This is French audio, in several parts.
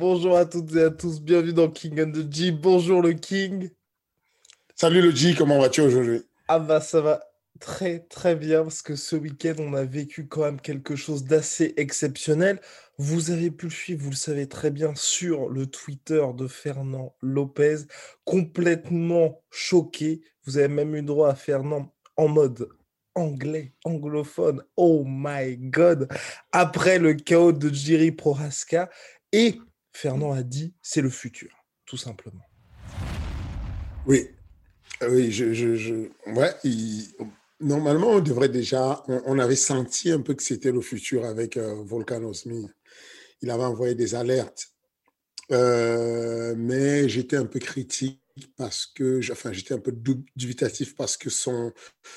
Bonjour à toutes et à tous, bienvenue dans King and the G. Bonjour le King. Salut le G, comment vas-tu aujourd'hui? Ah bah ça va très très bien parce que ce week-end on a vécu quand même quelque chose d'assez exceptionnel. Vous avez pu le suivre, vous le savez très bien, sur le Twitter de Fernand Lopez, complètement choqué. Vous avez même eu droit à Fernand en mode anglais, anglophone. Oh my god! Après le chaos de Jiri Prohaska. Et Fernand a dit c'est le futur, tout simplement. Oui, euh, oui, je, ouais, normalement on devrait déjà, on, avait senti un peu que c'était le futur avec euh. Il avait envoyé des alertes, euh, mais j'étais un peu critique parce que, enfin, j'étais un peu dubitatif parce que son,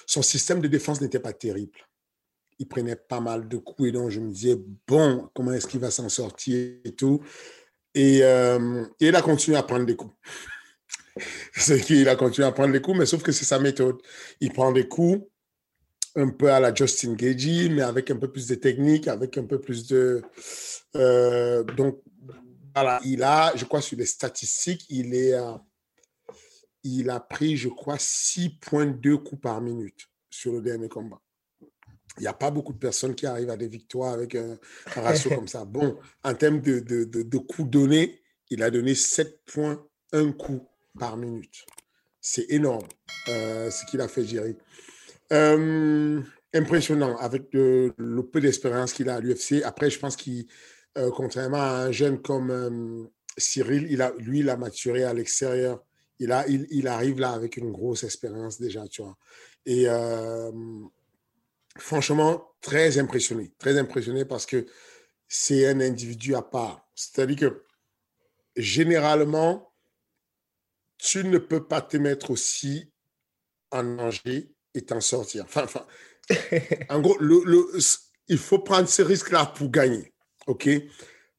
son système de défense n'était pas terrible. Il prenait pas mal de coups et donc je me disais, bon, comment est-ce qu'il va s'en sortir et tout? Et, euh, et, il a continué à prendre des coups. c'est qu'il a continué à prendre des coups, mais sauf que c'est sa méthode. Il prend des coups un peu à la Justin Gagey, mais avec un peu plus de technique, avec un peu plus de... Euh, donc, voilà, il a, je crois, sur les statistiques, il, est, il a pris, je crois, 6,2 coups par minute sur le dernier combat. Il n'y a pas beaucoup de personnes qui arrivent à des victoires avec un, un ratio comme ça. Bon, en termes de, de, de, de coups donnés, il a donné 7,1 coups par minute. C'est énorme euh, ce qu'il a fait, Jerry. Euh, impressionnant avec le, le peu d'expérience qu'il a à l'UFC. Après, je pense qu'il, euh, contrairement à un jeune comme euh, Cyril, il a, lui, il a maturé à l'extérieur. Il, a, il, il, arrive là avec une grosse expérience déjà, tu vois. Et euh, franchement, très impressionné. Très impressionné parce que c'est un individu à part. C'est-à-dire que généralement, tu ne peux pas te mettre aussi en danger et t'en sortir. Enfin, enfin, en gros, le, le, il faut prendre ce risque-là pour gagner. OK?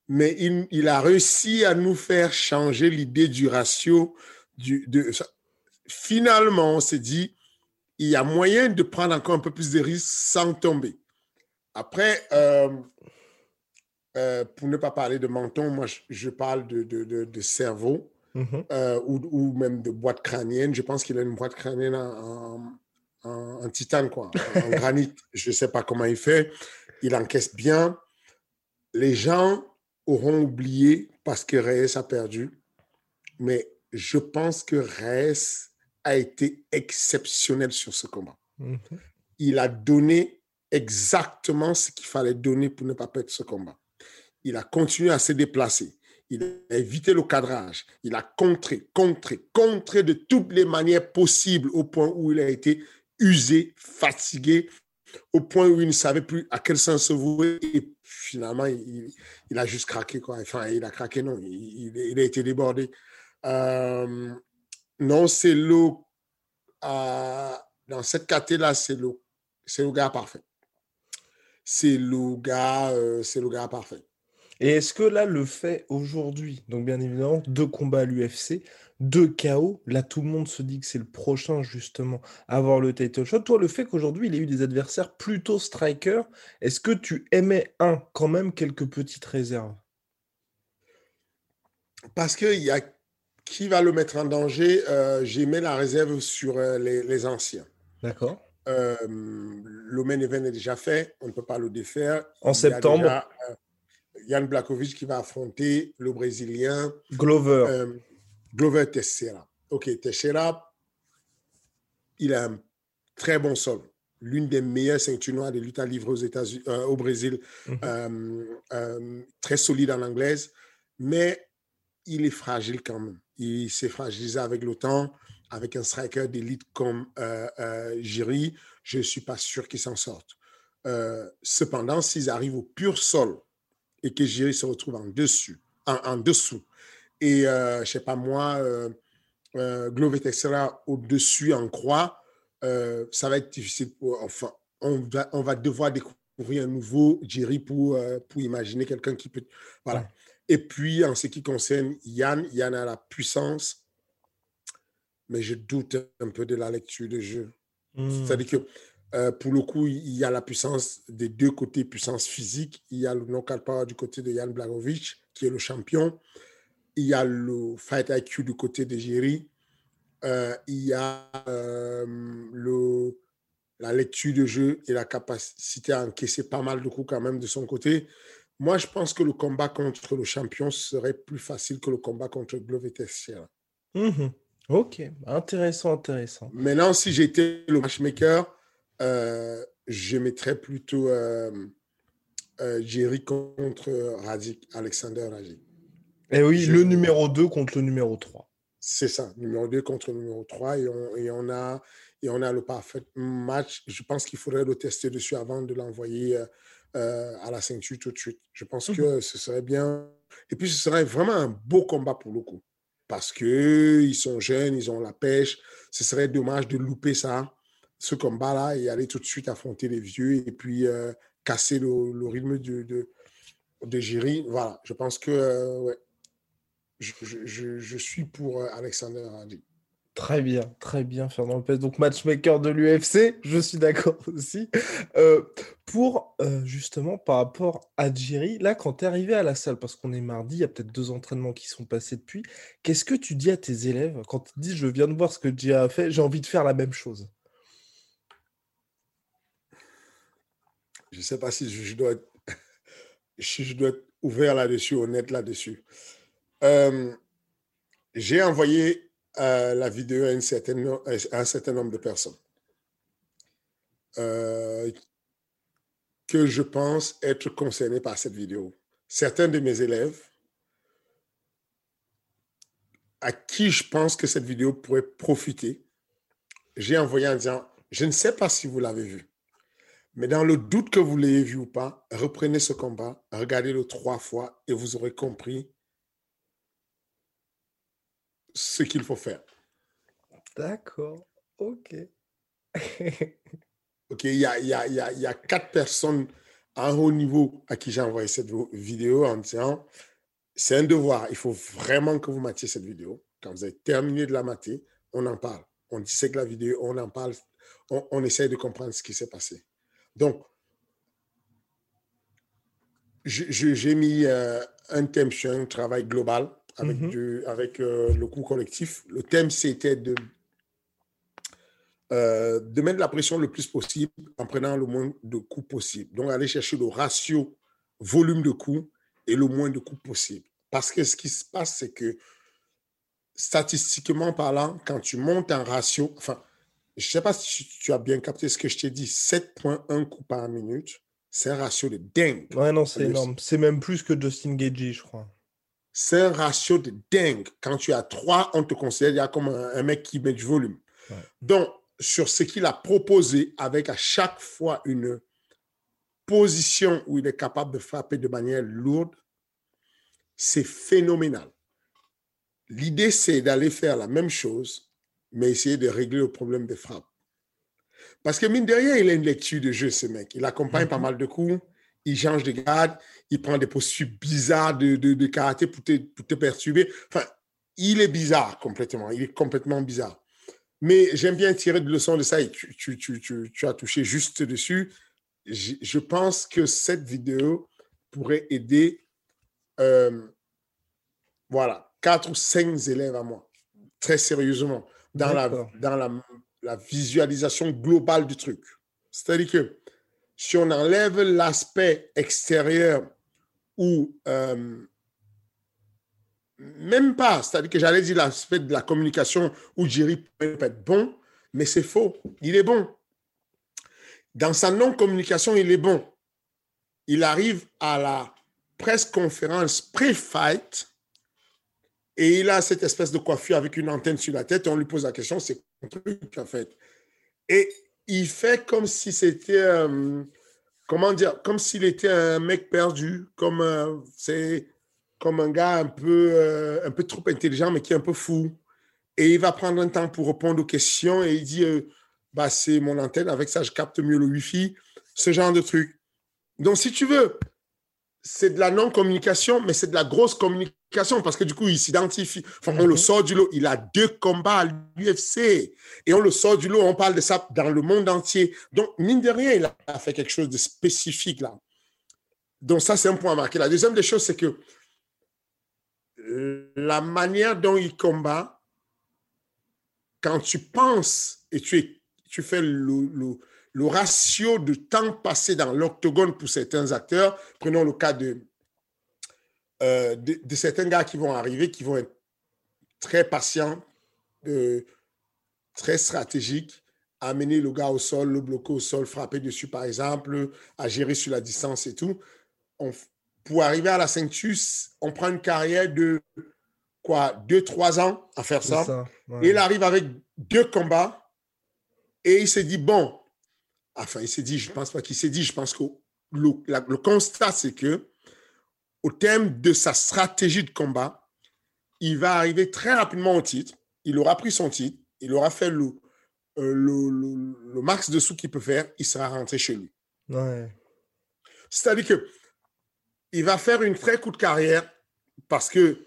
Mais il, il, a réussi à nous faire changer l'idée du ratio. Du, de, finalement, on s'est dit, il y a moyen de prendre encore un peu plus de risques sans tomber. Après, euh, euh, pour ne pas parler de menton, moi, je, je parle de, de, de, de cerveau mm -hmm. euh, ou, ou, même de boîte crânienne. Je pense qu'il a une boîte crânienne en, en, en titane, quoi, en granit. Je ne sais pas comment il fait. Il encaisse bien. Les gens auront oublié parce que Reyes a perdu. Mais je pense que Reyes a été exceptionnel sur ce combat. -hmm. Il a donné exactement ce qu'il fallait donner pour ne pas perdre ce combat. Il a continué à se déplacer. Il a évité le cadrage. Il a contré, contré, contré de toutes les manières possibles au point où il a été usé, fatigué, au point où il ne savait plus à quel sens se vouer. Et finalement, il, il, a juste craqué. Quoi. Enfin, il a craqué, non. Il, il a été débordé. Euh, non, c'est le. Euh, dans cette catégorie-là, c'est le, c'est le gars parfait. C'est le gars, euh, c'est le gars parfait. Et est-ce que là, le fait aujourd'hui, donc bien évidemment, deux combats à l'UFC, deux KO, là tout le monde se dit que c'est le prochain justement à avoir le title shot. Toi, le fait qu'aujourd'hui il ait eu des adversaires plutôt striker, est-ce que tu aimais un quand même quelques petites réserves? Parce qu'il y a qui va le mettre en danger euh, J'aimais la réserve sur euh, les, les, anciens. D'accord. Euh, le main event est déjà fait, on ne peut pas le défaire. En il septembre. Déjà, Yann Blakovic qui va affronter le Brésilien Glover. Glover Teixeira. Ok, Teixeira, il a un très bon sol. l'une des meilleures ceintures noires de lutte à livre aux euh, au Brésil, mhm. euh, très solide en anglaise, mais il est fragile quand même. Il s'est fragilisé avec temps, avec un striker d'élite comme Jiri. Je ne suis pas sûr qu'il s'en sorte. cependant, s'ils arrivent au pur sol et que Jiri se retrouve en dessus, en, dessous, et je ne sais pas moi, euh, Glover au-dessus en croix, euh, ça va être difficile. Enfin, on va, devoir découvrir un nouveau Jerry pour, euh, pour imaginer quelqu'un qui peut. Voilà. Et puis, en ce qui concerne Yann, Yann a la puissance, mais je doute un peu de la lecture de jeu. Hmm. C'est-à-dire que euh, pour le coup, il y a la puissance des deux côtés, puissance physique. Il y a le knockout power du côté de Yann Blagovic, qui est le champion il y a le fight IQ du côté de Jerry. Euh, il y a euh, le, la lecture de jeu et la capacité à encaisser pas mal de coups quand même de son côté. Moi, je pense que le combat contre le champion serait plus facile que le combat contre Glover Tessier. Mhm. Ok, intéressant, intéressant. Maintenant, si j'étais le matchmaker, euh, je mettrais plutôt Jerry contre Radik, Alexander Radik. Et eh oui, le numéro 2 contre le numéro 3. C'est ça, numéro 2 contre le numéro 3. Et on, et on, a, et on a le parfait match. Je pense qu'il faudrait le tester dessus avant de l'envoyer euh, euh, à la ceinture tout de suite. Je pense mmh que ce serait bien. Et puis, ce serait vraiment un beau combat pour le coup. Parce qu'ils sont jeunes, ils ont la pêche. Ce serait dommage de louper ça, ce combat-là, et aller tout de suite affronter les vieux et puis euh, casser le, rythme de, de, de Voilà, je pense que ouais, je, suis pour euh, Alexander Hardy. Très bien, très bien, Fernand Lopez. Donc, matchmaker de l'UFC, je suis d'accord aussi. Euh, pour euh, justement, par rapport à Jiri, là, quand tu es arrivé à la salle, parce qu'on est mardi, il y a peut-être deux entraînements qui sont passés depuis, qu'est-ce que tu dis à tes élèves quand ils disent Je viens de voir ce que Jiri a fait, j'ai envie de faire la même chose? Je ne sais pas si je dois, être, si je dois être ouvert là-dessus, honnête là-dessus. Euh, j'ai envoyé euh, la vidéo à, un certain nombre de personnes euh, que je pense être concernées par cette vidéo. Certains de mes élèves à qui je pense que cette vidéo pourrait profiter, j'ai envoyé en disant, je ne sais pas si vous l'avez vu, mais dans le doute que vous l'ayez vu ou pas, reprenez ce combat, regardez-le trois fois et vous aurez compris ce qu'il faut faire. D'accord. OK. OK, il y a, y, a, y, a, y a, quatre personnes à un haut niveau à qui j'ai envoyé cette vidéo en disant c'est un devoir, il faut vraiment que vous matiez cette vidéo. Quand vous avez terminé de la mater, on en parle. On dissèque la vidéo, on en parle, on, on essaye de comprendre ce qui s'est passé. Donc, j'ai mis euh, un thème sur un travail global avec, mhm. avec euh, le coût collectif. Le thème, c'était de, euh, de mettre la pression le plus possible en prenant le moins de coûts possible. Donc, aller chercher le ratio volume de coûts et le moins de coûts possible. Parce que ce qui se passe, c'est que statistiquement parlant, quand tu montes un ratio, enfin, je ne sais pas si tu as bien capté ce que je t'ai dit, 7.1 coups par minute, c'est un ratio de dingue. Ouais, non, c'est énorme. C'est même plus que Justin Gagey, je crois. C'est un ratio de dingue. Quand tu as trois, on te considère comme un, mec qui met du volume. Donc, sur ce qu'il a proposé, avec à chaque fois une position où il est capable de frapper de manière lourde, c'est phénoménal. L'idée, c'est d'aller faire la même chose, mais essayer de régler le problème des frappes. Parce que mine de rien, il a une lecture de jeu, ce mec. Il accompagne pas mhm. mal de coups il change de garde, il prend des postures bizarres de, de, karaté pour te, pour te, perturber. Enfin, il est bizarre complètement. Il est complètement bizarre. Mais j'aime bien tirer de leçons de ça et tu, tu, tu, tu as touché juste dessus. Je, je, pense que cette vidéo pourrait aider, euh, voilà, quatre ou cinq élèves à moi, très sérieusement, dans, la, dans la, la visualisation globale du truc. C'est-à-dire que si on enlève l'aspect extérieur ou euh, même pas, c'est-à-dire que j'allais dire l'aspect de la communication où Jerry peut être bon, mais c'est faux. Il est bon. Dans sa non-communication, il est bon. Il arrive à la presse conférence pré-fight et il a cette espèce de coiffure avec une antenne sur la tête et on lui pose la question, c'est un truc en fait. Et il fait comme si c'était, euh, comment dire, comme s'il était un mec perdu, comme euh, c'est comme un gars un peu, euh, un peu trop intelligent mais qui est un peu fou. Et il va prendre un temps pour répondre aux questions et il dit, bah c'est mon antenne, avec ça je capte mieux le Wi-Fi, ce genre de truc. Donc si tu veux, c'est de la non-communication, mais c'est de la grosse communication parce que du coup, il s'identifie. Enfin, on le mhm. sort du lot. Il a deux combats à l'UFC et on le sort du lot. On parle de ça dans le monde entier. Donc, mine de rien, il a fait quelque chose de spécifique là. Donc, ça, c'est un point à marquer. La deuxième des choses, c'est que la manière dont il combat, quand tu penses et tu, tu fais le le ratio de temps passé dans l'octogone pour certains acteurs, prenons le cas de, euh, de, certains gars qui vont arriver, qui vont être très patients, très stratégiques, amener le gars au sol, le bloquer au sol, frapper dessus par exemple, à gérer sur la distance et tout. pour arriver à la ceinture, on prend une carrière de quoi, deux, trois ans à faire ça. Et il arrive avec deux combats et il s'est dit, bon, enfin, il s'est dit, je ne pense pas qu'il s'est dit, je pense que le, le constat, c'est que au terme de sa stratégie de combat, il va arriver très rapidement au titre. Il aura pris son titre, il aura fait le, euh, le, le, max de sous qu'il peut faire, il sera rentré chez lui. C'est-à-dire que il va faire une très courte carrière parce que.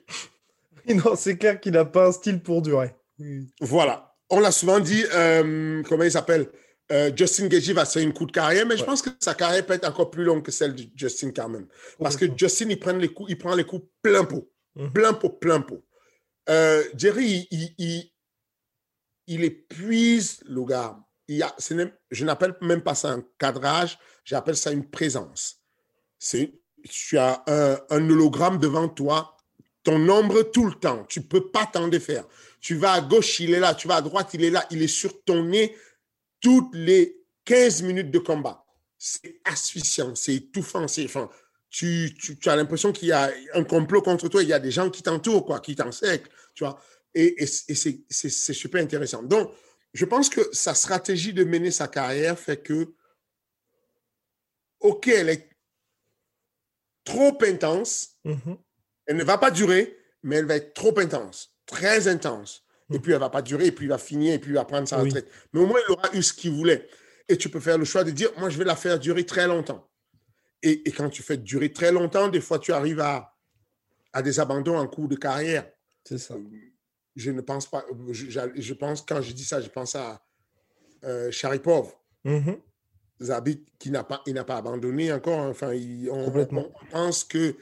non, c'est clair qu'il n'a pas un style pour durer. Voilà. On l'a souvent dit, euh, comment il s'appelle? Euh, Justin Gagey va faire une coup de carrière, mais je pense que sa carrière peut être encore plus longue que celle de Justin quand même. Parce que Justin, il prend les coups, il prend les coups plein pot. Mhm. Plein pot, plein pot. Euh, Jerry, il, il, épuise le gars. Il a, je n'appelle même pas ça un cadrage, j'appelle ça une présence. Tu as un, un, hologramme devant toi, ton ombre tout le temps. Tu peux pas t'en défaire. Tu vas à gauche, il est là. Tu vas à droite, il est là. Il est sur ton nez toutes les 15 minutes de combat. C'est asphyxiant, c'est étouffant, c'est, enfin, tu, tu, tu, as l'impression qu'il y a un complot contre toi, il y a des gens qui t'entourent, quoi, qui t'enseignent, tu vois. Et, c'est, super intéressant. Donc, je pense que sa stratégie de mener sa carrière fait que, OK, elle est trop intense, mm-hmm. elle ne va pas durer, mais elle va être trop intense, très intense et puis elle va pas durer, et puis il va finir, et puis il va prendre sa retraite. Mais au moins, il aura eu ce qu'il voulait. Et tu peux faire le choix de dire, moi, je vais la faire durer très longtemps. Et, et quand tu fais durer très longtemps, des fois, tu arrives à, à des abandons en cours de carrière. C'est ça. Je ne pense pas, je, je, pense, quand je dis ça, je pense à euh, Sharipov. Mm-hmm. Zabit, qui n'a pas, il n'a pas abandonné encore. Enfin, il, on, on, pense qu'il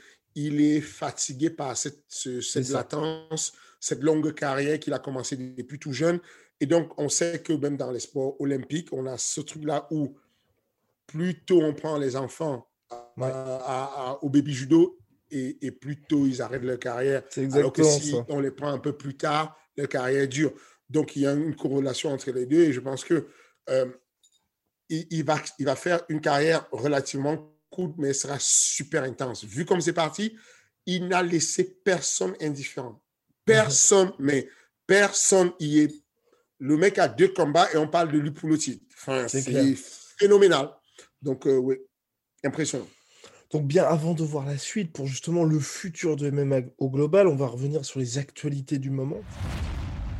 est fatigué par cette, cette latence cette longue carrière qu'il a commencé depuis tout jeune. Et donc, on sait que même dans les sports olympiques, on a ce truc-là où plus tôt on prend les enfants au baby judo et, et, plus tôt ils arrêtent leur carrière. Alors que si on les prend un peu plus tard, leur carrière dure. Donc, il y a une corrélation entre les deux et je pense que euh, il, va, il va faire une carrière relativement courte, mais elle sera super intense. Vu comme c'est parti, il n'a laissé personne indifférent. Personne, mais personne y est. Le mec a deux combats et on parle de lui pour le titre. Enfin, c'est phénoménal. Donc, euh, oui, impressionnant. Donc, bien avant de voir la suite, pour justement le futur de MMA au global, on va revenir sur les actualités du moment.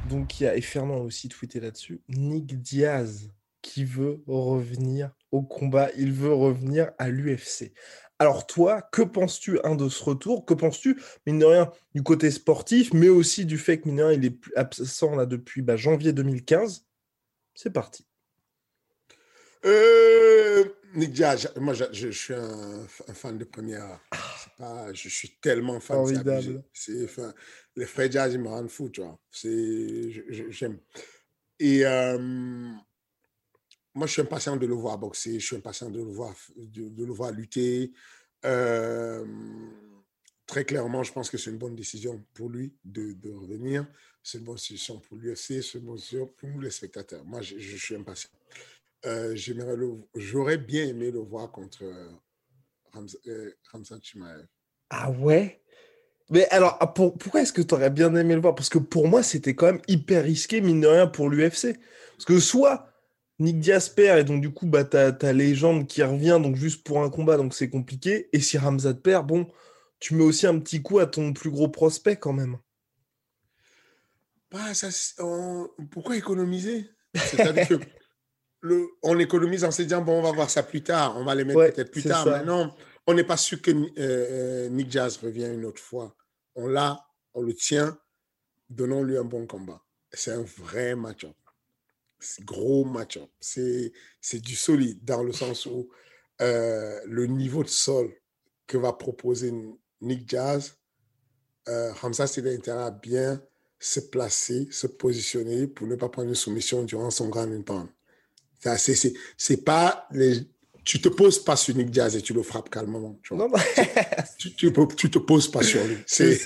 Donc, il y a, et Fernand a aussi tweeté là-dessus, Nick Diaz qui veut revenir au combat, il veut revenir à l'UFC. Alors toi, que penses-tu un de ce retour? Que penses-tu, mine de rien, du côté sportif, mais aussi du fait que mine de rien, il est absent là depuis bah, janvier 2015 C'est parti. Euh, Nick Diaz, moi je, suis un, fan de première. Pas, je suis tellement fan. Formidable. C'est, les frères Jazz, ils me rendent fou, tu vois. j'aime. Et euh, moi, je suis impatient de le voir boxer, je suis impatient de le voir, de, le voir lutter. Euh, très clairement, je pense que c'est une bonne décision pour lui de, de revenir. C'est une bonne décision pour l'UFC, c'est une bonne décision pour nous, les spectateurs. Moi, je, suis impatient. euh, j'aurais bien aimé le voir contre euh, Ramzan Chimaev. Ah ouais? Mais alors, ah, pourquoi est-ce que tu aurais bien aimé le voir? Parce que pour moi, c'était quand même hyper risqué, mine de rien, pour l'UFC. Parce que soit Nick Diaz perd, et donc du coup, bah, t'as ta légende qui revient, donc juste pour un combat, donc c'est compliqué. Et si Ramzat perd, bon, tu mets aussi un petit coup à ton plus gros prospect quand même. Bah, ça, pourquoi économiser? Que le, on économise en se disant, bon, on va voir ça plus tard, on va les mettre peut-être plus tard. Mais non, on n'est pas sûr que euh, euh, Nick Jazz revienne une autre fois. On l'a, on le tient, donnons-lui un bon combat. C'est un vrai match-up gros match C'est, c'est du solide dans le sens où euh, le niveau de sol que va proposer Nick Jazz, euh, Hamza c'est intérêt à bien se placer, se positionner pour ne pas prendre une soumission durant son grand pound. C'est, c'est, c'est pas les, tu te poses pas sur Nick Jazz et tu le frappes calmement. Tu, vois. tu, tu, tu, te poses pas sur lui. C'est,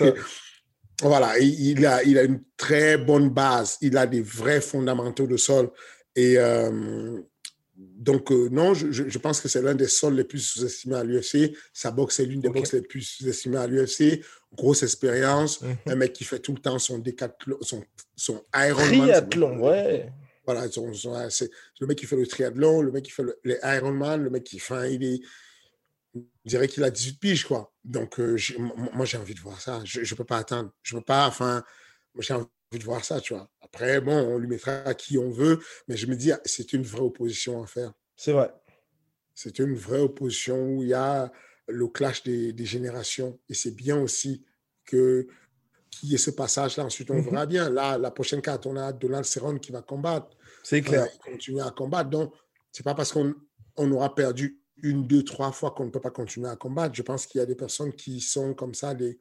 voilà, il a, il a une très bonne base. Il a des vrais fondamentaux de sol. Et euh, donc, euh, non, je, je, pense que c'est l'un des sols les plus sous-estimés à l'UFC. Sa boxe est l'une des boxes les plus sous-estimées à l'UFC. Grosse expérience. Mhm. Un mec qui fait tout le temps son décathlon, son, son Ironman. Triathlon, ouais. Voilà, c'est le mec qui fait le triathlon, le mec qui fait le, les Ironman, le mec qui fait, il est, je dirais qu'il a 18 piges, quoi. Donc, euh, moi, j'ai envie de voir ça. Je ne peux pas attendre. Je ne peux pas, enfin, j'ai envie de voir ça, tu vois. Après, bon, on lui mettra qui on veut, mais je me dis, c'est une vraie opposition à faire. C'est vrai. C'est une vraie opposition où il y a le clash des, générations. Et c'est bien aussi que qu'il y ait ce passage-là. Ensuite, on mhm. verra bien. Là, la prochaine carte, on a Donald Cerrone qui va combattre. C'est clair. continuer à combattre. Donc, c'est pas parce qu'on on aura perdu une, deux, trois fois qu'on ne peut pas continuer à combattre. Je pense qu'il y a des personnes qui sont comme ça, des...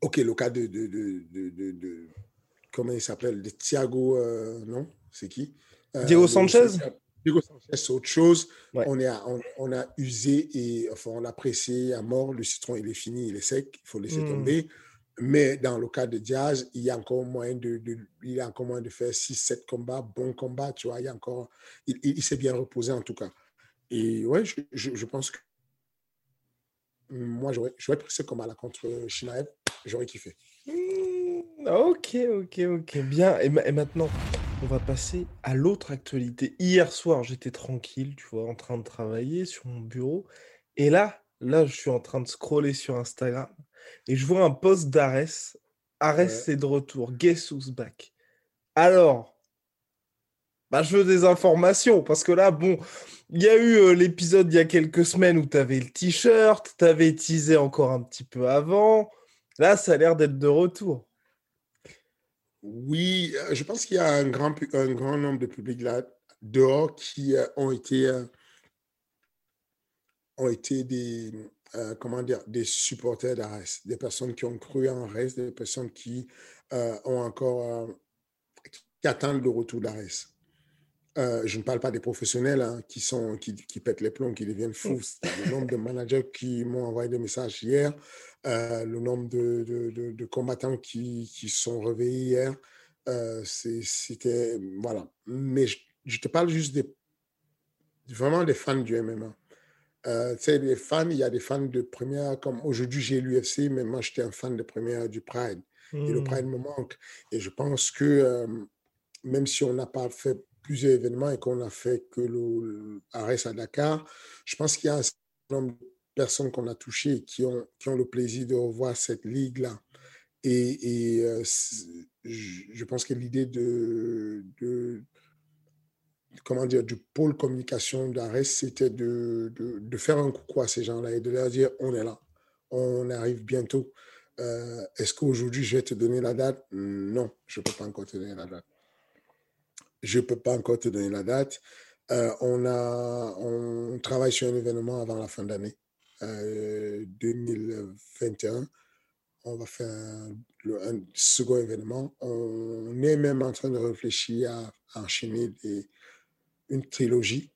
Ok, le cas de... de, de, de, comment il s'appelle De Thiago, euh, non C'est qui? Euh, Diego Sanchez? Diego Sanchez, c'est autre chose. On, est on, a usé et enfin, on a pressé à mort. Le citron, il est fini, il est sec, il faut laisser hmm. tomber. Mais dans le cas de Diaz, il y a encore moyen de, de il y a encore moyen de faire 6-7 combats, bons combats, tu vois. Il, y a encore, il, il s'est bien reposé en tout cas. Et ouais, je, je, pense que moi, j'aurais, pris ce combat-là contre Shinaev. J'aurais kiffé. Mmh, ok, ok, ok. Bien. Et, et, maintenant, on va passer à l'autre actualité. Hier soir, j'étais tranquille, tu vois, en train de travailler sur mon bureau. Et là, là, je suis en train de scroller sur Instagram et je vois un post d'Ares. Ares, c'est de retour. Guess who's back? Alors, bah, je veux des informations parce que là, bon, il y a eu euh, l'épisode il y a quelques semaines où tu avais le t-shirt, tu avais teasé encore un petit peu avant. Là, ça a l'air d'être de retour. Oui, euh, je pense qu'il y a un grand, un grand nombre de publics là dehors qui euh, ont été, ont été des, comment dire, des supporters d'Ares, des personnes qui ont cru en Ares, des personnes qui ont encore, qui attendent le retour d'Ares. Euh, je ne parle pas des professionnels hein, qui, sont, qui, qui, pètent les plombs, qui deviennent fous. Le nombre de managers qui m'ont envoyé des messages hier, euh, le nombre de, de, de, combattants qui, qui, sont réveillés hier, euh, c'était. Voilà. Mais je, te parle juste des. Vraiment des fans du MMA. tu sais, les fans, il y a des fans de première, comme aujourd'hui j'ai l'UFC, mais moi j'étais un fan de première du Pride. Et le hmm. Pride me manque. Et je pense que même si on n'a pas fait plusieurs événements et qu'on a fait que le, Arès à Dakar, je pense qu'il y a un certain nombre de personnes qu'on a touchées qui ont, le plaisir de revoir cette ligue-là. Et, euh, je pense que l'idée de, comment dire, du pôle communication d'Arès, c'était de, faire un coucou à ces gens-là et de leur dire on est là, on arrive bientôt. Euh, est-ce qu'aujourd'hui je vais te donner la date? Non, je ne peux pas encore te donner la date. Je ne peux pas encore te donner la date. Euh, on, a, on travaille sur un événement avant la fin d'année 2021. Euh, on va faire un, second événement. On est même en train de réfléchir à, enchaîner une trilogie.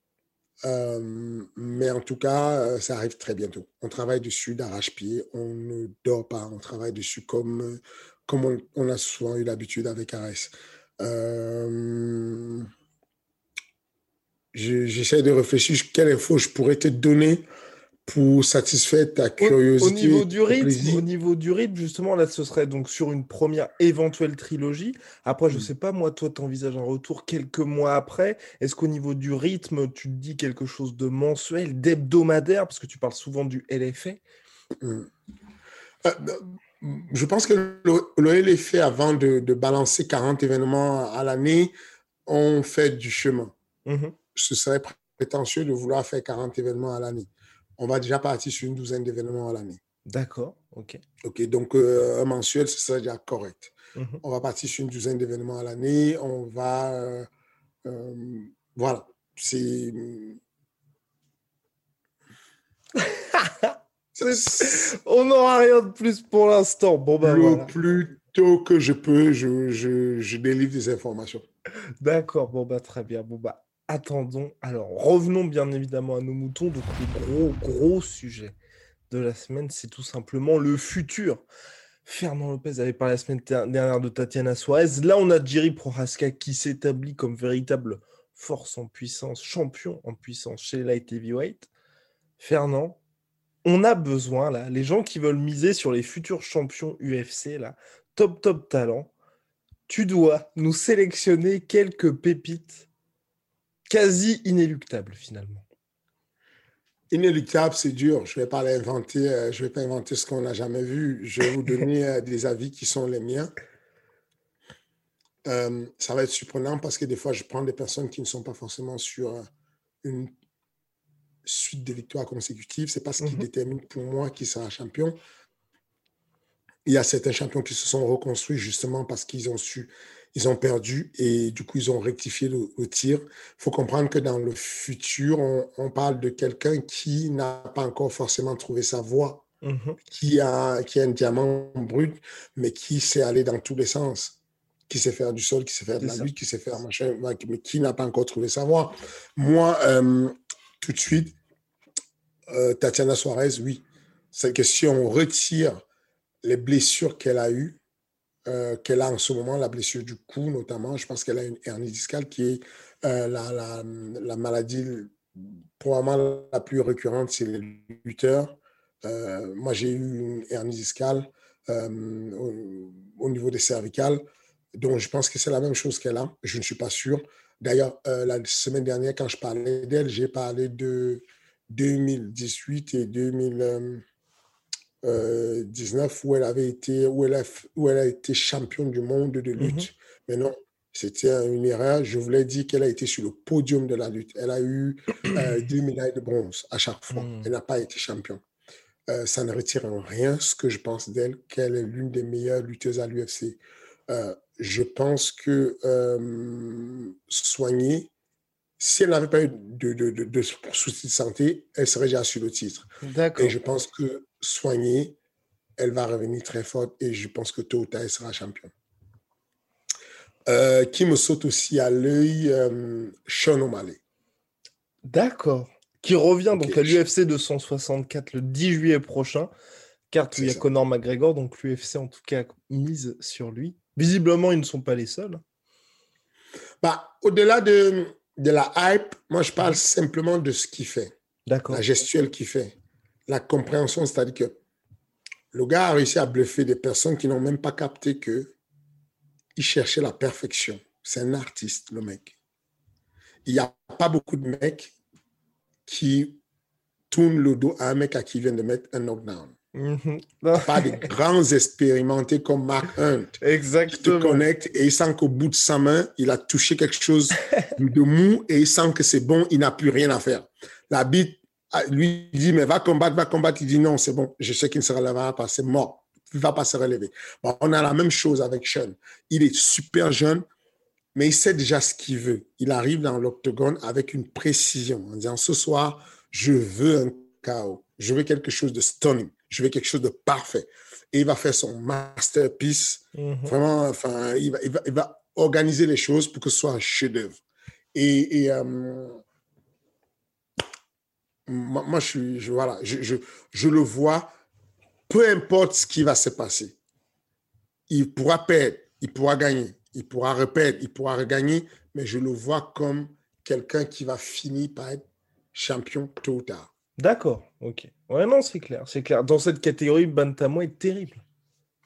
Euh, mais en tout cas, ça arrive très bientôt. On travaille dessus d'arrache-pied. On ne dort pas. On travaille dessus comme, comme on, on a souvent eu l'habitude avec Ares. Euh, j'essaie de réfléchir quelle info je pourrais te donner pour satisfaire ta curiosité. Au, niveau du rythme, au niveau du rythme, justement, là, ce serait donc sur une première éventuelle trilogie. Après, je ne mm. sais pas, moi, toi, tu envisages un retour quelques mois après. Est-ce qu'au niveau du rythme, tu te dis quelque chose de mensuel, d'hebdomadaire, parce que tu parles souvent du LFA mm. euh, Je pense que le, le LFA, avant de, balancer 40 événements à l'année, on fait du chemin. Mm-hmm. Ce serait prétentieux de vouloir faire 40 événements à l'année on va déjà partir sur une douzaine d'événements à l'année. D'accord, ok. Ok, donc euh, un mensuel, ce serait déjà correct. Mhm. On va partir sur une douzaine d'événements à l'année. On va. Euh, euh, voilà. C'est. on n'aura rien de plus pour l'instant. Bon, ben, Le plus tôt que je peux, je, je délivre des informations. D'accord, bon, bah, très bien. Bon, bah, attendons. Alors, revenons bien évidemment à nos moutons. Donc, le gros, gros sujet de la semaine, c'est tout simplement le futur. Fernand Lopez avait parlé la semaine dernière de Tatiana Suarez. Là, on a Jerry Prohaska qui s'établit comme véritable force en puissance, champion en puissance chez les light heavyweight. Fernand, on a besoin, là, les gens qui veulent miser sur les futurs champions UFC, là, top, top talent, tu dois nous sélectionner quelques pépites quasi inéluctable finalement. Inéluctable, c'est dur. Je ne vais pas l'inventer. Euh, je vais pas inventer ce qu'on n'a jamais vu. Je vais vous donner euh, des avis qui sont les miens. Euh, ça va être surprenant parce que des fois, je prends des personnes qui ne sont pas forcément sur une suite de victoires consécutives. C'est pas ce qui mhm. détermine pour moi qui sera champion. Il y a certains champions qui se sont reconstruits justement parce qu'ils ont su ils ont perdu et du coup, ils ont rectifié le, tir. Il faut comprendre que dans le futur, on, parle de quelqu'un qui n'a pas encore forcément trouvé sa voie, mm-hmm. qui, a, qui a un diamant brut, mais qui sait aller dans tous les sens, qui sait faire du sol, qui sait faire de la lutte, qui sait faire machin, mais qui n'a pas encore trouvé sa voie. Moi, euh, tout de suite, euh, Tatiana Suarez, oui. C'est que si on retire les blessures qu'elle a eues, euh, qu'elle a en ce moment, la blessure du cou notamment. Je pense qu'elle a une hernie discale qui est euh, la, la, la, maladie probablement la plus récurrente chez les lutteurs. Moi, j'ai eu une hernie discale au, niveau des cervicales. Donc, je pense que c'est la même chose qu'elle a. Je ne suis pas sûr. D'ailleurs, la semaine dernière, quand je parlais d'elle, j'ai parlé de 2018 et 2000. 19 où elle avait été, où elle a, où elle a été championne du monde de lutte. Mais non, c'était une erreur. Je voulais dire qu'elle a été sur le podium de la lutte. Elle a eu euh, deux médailles de bronze à chaque fois. Mmh. Elle n'a pas été championne. Euh, ça ne retire en rien ce que je pense d'elle, qu'elle est l'une des meilleures lutteuses à l'UFC. Euh, je pense que soigner, si elle n'avait pas eu de, de, de, de, soucis de santé, elle serait déjà sur le titre. Et je pense que soignée, elle va revenir très forte et je pense que tôt ou tard, elle sera championne. Euh, qui me saute aussi à l'œil, euh, Sean O'Malley. D'accord. Qui revient donc à l'UFC 264 le 10 juillet prochain, car il y a Conor McGregor, donc l'UFC en tout cas mise sur lui. Visiblement, ils ne sont pas les seuls. Bah, au-delà de, de la hype, moi je parle simplement de ce qu'il fait. D'accord. La gestuelle qu'il fait la compréhension, c'est-à-dire que le gars a réussi à bluffer des personnes qui n'ont même pas capté que il cherchait la perfection. C'est un artiste, le mec. Il n'y a pas beaucoup de mecs qui tournent le dos à un mec à qui vient de mettre un knockdown. Mhm. Pas des grands expérimentés comme Mark Hunt. Exactement. Qui te connecte et il sent qu'au bout de sa main, il a touché quelque chose de mou et il sent que c'est bon, il n'a plus rien à faire. La bite ah, lui dit, mais va combattre, va combattre. Il dit, non, c'est bon, je sais qu'il ne se relèvera pas, c'est mort. Il ne va pas se relever. on a la même chose avec Sean. Il est super jeune, mais il sait déjà ce qu'il veut. Il arrive dans l'octogone avec une précision en disant, ce soir, je veux un chaos. Je veux quelque chose de stunning. Je veux quelque chose de parfait. Et il va faire son masterpiece. Mhm. Vraiment, enfin, il va, il, va, organiser les choses pour que ce soit un chef-d'œuvre. Et, euh, moi, je, suis, je, voilà, je, je, je, le vois, peu importe ce qui va se passer. Il pourra perdre, il pourra gagner, il pourra reperdre, il pourra regagner, mais je le vois comme quelqu'un qui va finir par être champion tôt ou tard. D'accord, ok. Ouais, non, c'est clair, c'est clair. Dans cette catégorie, Bantamweight, terrible.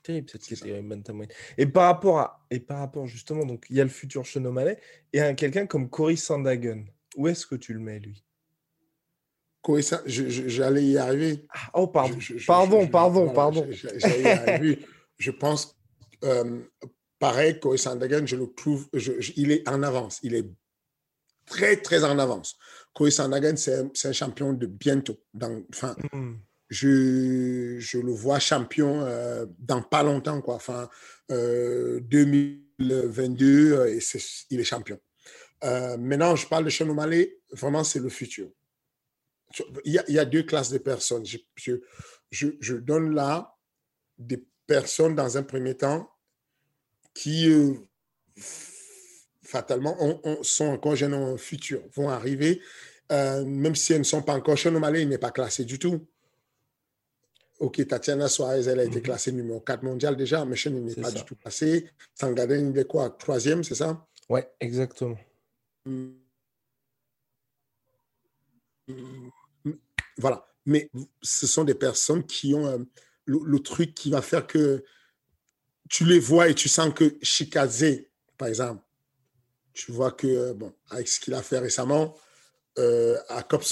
Terrible cette catégorie Bantamweight. Et par rapport à, et par rapport justement, donc il y a le futur O'Malley et un quelqu'un comme Cory Sandhagen. Où est-ce que tu le mets, lui? Cory j'allais y arriver. Ah, oh, pardon, pardon, pardon, pardon. J'allais y arriver. je pense, euh, pareil, Cory Sandhagen, je le trouve, il est en avance. Il est très, très en avance. Sanagan, c'est un, champion de bientôt. Dans, enfin, mm. je, je, le vois champion euh, dans pas longtemps, quoi. Enfin, 2022, euh, et il est champion. Euh, maintenant, je parle de Sean vraiment, c'est le futur. Il y, a, il y, a, deux classes de personnes. Je, je, je, donne là des personnes, dans un premier temps, qui fatalement, sont encore jeunes en futur, vont arriver, euh, même si elles ne sont pas encore. Sean n'est pas classé du tout. Ok, Tatiana Suarez, elle a été mhm. classée numéro 4 mondial déjà, mais Sean, n'est pas du tout classé. Sangaden, il est quoi Troisième, c'est ça? Ouais, exactement. Voilà. Mais ce sont des personnes qui ont euh, le, truc qui va faire que tu les vois et tu sens que Shikaze, par exemple, tu vois que, bon, avec ce qu'il a fait récemment, euh, à Cop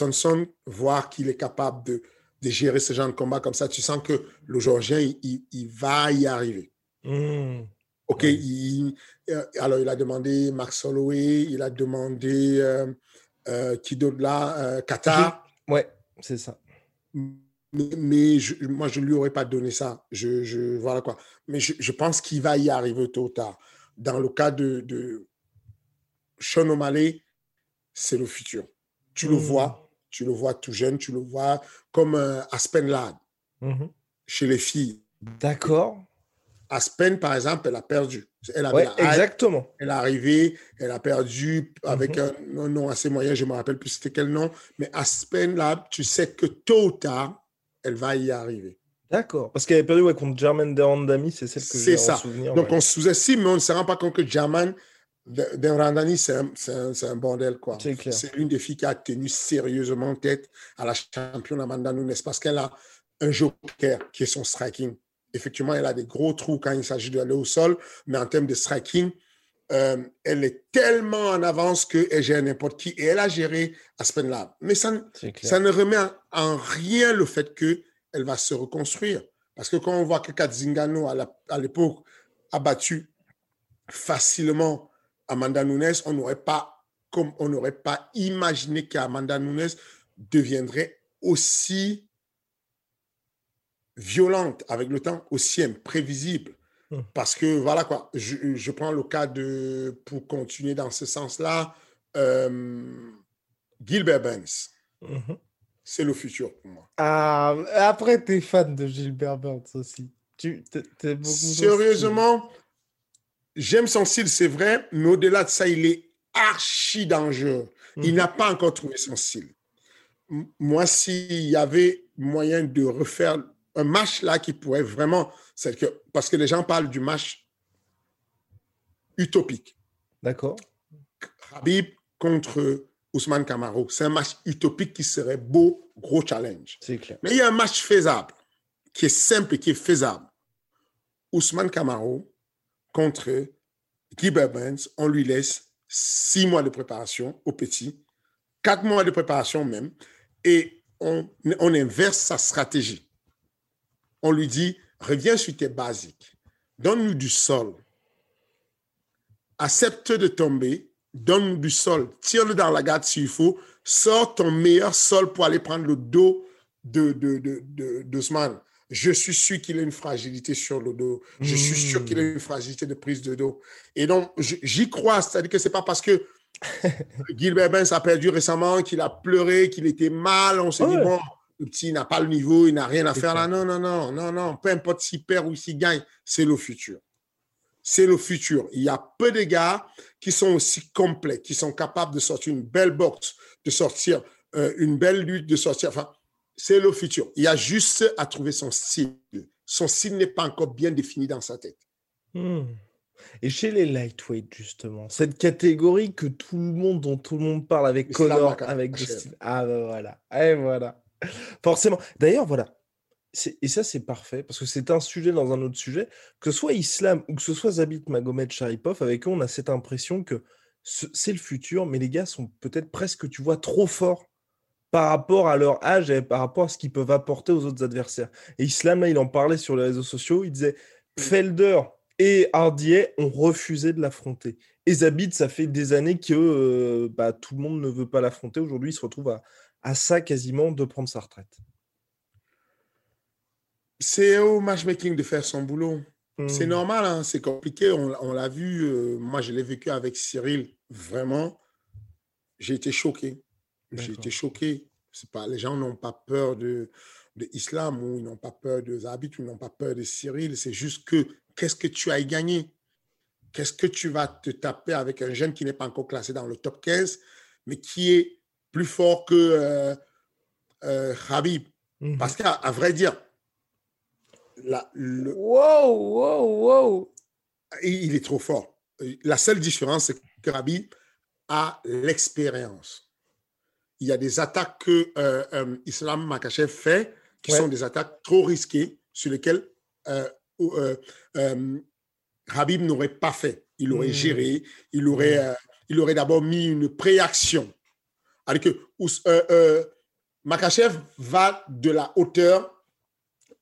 voir qu'il est capable de, de, gérer ce genre de combat comme ça, tu sens que le Georgien, il, il, va y arriver. Mmh. OK, il, euh, alors il a demandé Max Holloway, il a demandé euh, euh qui d'autre là Qatar. Ouais, c'est ça. Mais, moi, je ne lui aurais pas donné ça. Je, je voilà quoi. Mais je, je pense qu'il va y arriver tôt ou tard. Dans le cas de, de Sean O'Malley, c'est le futur. Tu le hmm. vois, tu le vois tout jeune, tu le vois comme euh, Aspen Ladd mhm. chez les filles. D'accord. Aspen, par exemple, elle a perdu. Elle avait exactement. Elle est arrivée, elle a perdu avec mhm. un, nom assez moyen, je ne me rappelle plus c'était quel nom, mais Aspen Lab, tu sais que tôt ou tard, elle va y arriver. D'accord. Parce qu'elle a perdu contre German Derandami, c'est celle que j'ai en souvenir. Donc on sous-estime, mais on ne se rend pas compte que German, Randani, c'est un, un, bordel. quoi. C'est l'une des filles qui a tenu sérieusement tête à la championne Amanda Nunes parce qu'elle a un joker qui est son striking. Effectivement, elle a des gros trous quand il s'agit d'aller au sol, mais en termes de striking, euh, elle est tellement en avance qu'elle gère n'importe qui et elle a géré Aspen Lab. Mais ça, ça ne remet en, rien le fait qu'elle va se reconstruire. Parce que quand on voit que Katzingano, à l'époque, a battu facilement Amanda Nunes, on n'aurait pas, comme on n'aurait pas imaginé qu'Amanda Nunes deviendrait aussi violente avec le temps, aussi imprévisible. Hmm. Parce que, voilà quoi, je, prends le cas de, pour continuer dans ce sens-là, euh, Gilbert Burns. Mhm. C'est le futur pour moi. Ah, après, tu es fan de Gilbert Burns aussi. Tu, Sérieusement, J'aime son style, c'est vrai, mais au-delà de ça, il est archi dangereux. Il mhm. n'a pas encore trouvé son style. Moi, s'il y avait moyen de refaire un match là qui pourrait vraiment. Que, parce que les gens parlent du match utopique. D'accord. Habib contre Ousmane Camaro. C'est un match utopique qui serait beau, gros challenge. C'est clair. Mais il y a un match faisable, qui est simple et qui est faisable. Ousmane Camaro contre Guy Burns, on lui laisse six mois de préparation au petit, quatre mois de préparation même, et on, inverse sa stratégie. On lui dit, reviens sur tes basiques, donne-nous du sol, accepte de tomber, donne-nous du sol, tire-le dans la garde s'il faut, sors ton meilleur sol pour aller prendre le dos de, de, je suis sûr qu'il a une fragilité sur le dos. Je suis sûr qu'il a hmm. une fragilité de prise de dos. Et donc, j'y crois. C'est-à-dire que ce n'est pas parce que Gilbert Benz a perdu récemment, qu'il a pleuré, qu'il était mal. On s'est dit, bon, le petit n'a pas le niveau, il n'a rien à faire là. Non, non, non, non, non. Peu importe s'il perd ou s'il gagne, c'est le futur. C'est le futur. Il y a peu de gars qui sont aussi complets, qui sont capables de sortir une belle boxe, de sortir euh, une belle lutte, de sortir. Enfin, c'est le futur. Il y a juste à trouver son style. Son style n'est pas encore bien défini dans sa tête. Hmm. Et chez les lightweight, justement, cette catégorie que tout le monde, dont tout le monde parle avec Connor, avec Dustin. Ah ben voilà. Et voilà. Forcément. D'ailleurs, voilà. Et ça, c'est parfait, parce que c'est un sujet dans un autre sujet. Que ce soit Islam ou que ce soit Zabit Magomed Sharipov, avec eux, on a cette impression que ce- c'est le futur, mais les gars sont peut-être presque, tu vois, trop forts par rapport à leur âge et par rapport à ce qu'ils peuvent apporter aux autres adversaires. Et Islam, là, il en parlait sur les réseaux sociaux, il disait Felder et Hardier ont refusé de l'affronter. Et Zabit, ça fait des années que euh, bah, tout le monde ne veut pas l'affronter. Aujourd'hui, il se retrouve à, à ça quasiment de prendre sa retraite. C'est au matchmaking de faire son boulot. C'est Hmm. normal, hein, c'est compliqué. On, on l'a vu, euh, moi je l'ai vécu avec Cyril. Vraiment, j'ai été choqué. J'ai été choqué. C'est pas, les gens n'ont pas peur de, de Islam ou ils n'ont pas peur de Zabit ou ils n'ont pas peur de Cyril. C'est juste que qu'est-ce que tu as y gagné Qu'est-ce que tu vas te taper avec un jeune qui n'est pas encore classé dans le top 15, mais qui est plus fort que euh, euh, Habib Mhm. Parce qu'à à vrai dire, la- le, Wow, wow, wow. il il est trop fort. La seule différence, c'est que Rabbi a l'expérience. Il y a des attaques que euh, euh, Islam Makachev fait qui Ouais. sont des attaques trop risquées sur lesquelles euh, euh, euh, Habib n'aurait pas fait. Il aurait Mhm. géré, il aurait, euh, il aurait d'abord mis une préaction. Alors que euh, euh, Makachev va de la hauteur,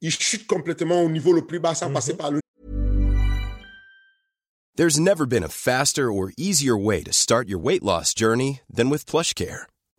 il chute complètement au niveau le plus bas sans Mhm. passer par le There's never been a faster or easier way to start your weight loss journey than with PlushCare.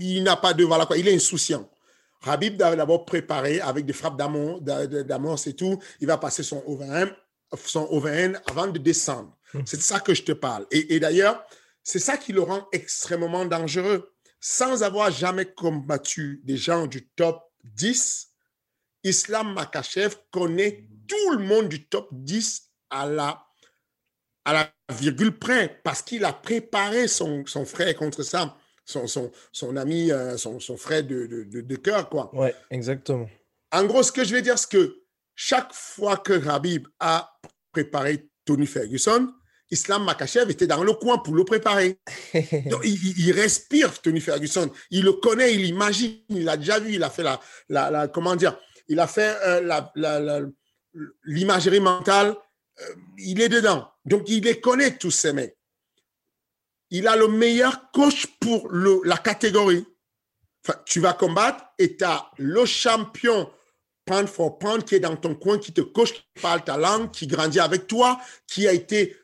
Il n'a pas de voilà quoi, il est insouciant. Habib doit d'abord préparer avec des frappes d'amorce et tout. Il va passer son overhand avant de descendre. C'est de ça que je te parle. Et, et d'ailleurs, c'est ça qui le rend extrêmement dangereux. Sans avoir jamais combattu des gens du top 10, Islam Makachev connaît tout le monde du top 10 à la à la virgule près parce qu'il a préparé son, son frère contre ça, son, son, son ami, euh, son, son frère de, de, de, de cœur, quoi. Ouais, exactement. En gros, ce que je vais dire, c'est que chaque fois que Habib a préparé Tony Ferguson, Islam Makachev était dans le coin pour le préparer. Donc, il, respire Tony Ferguson. Il le connaît, il imagine, il l'a déjà vu, il a fait la, la, la- comment dire, il a fait euh, la- la- la- l'imagerie mentale. euh, il est dedans. Donc, il les connaît, tous ces mecs. Il a le meilleur coach pour le- la catégorie. Enfin, tu vas combattre et tu as le champion pound for pound qui est dans ton coin, qui te coach, qui parle ta langue, qui grandit avec toi, qui a été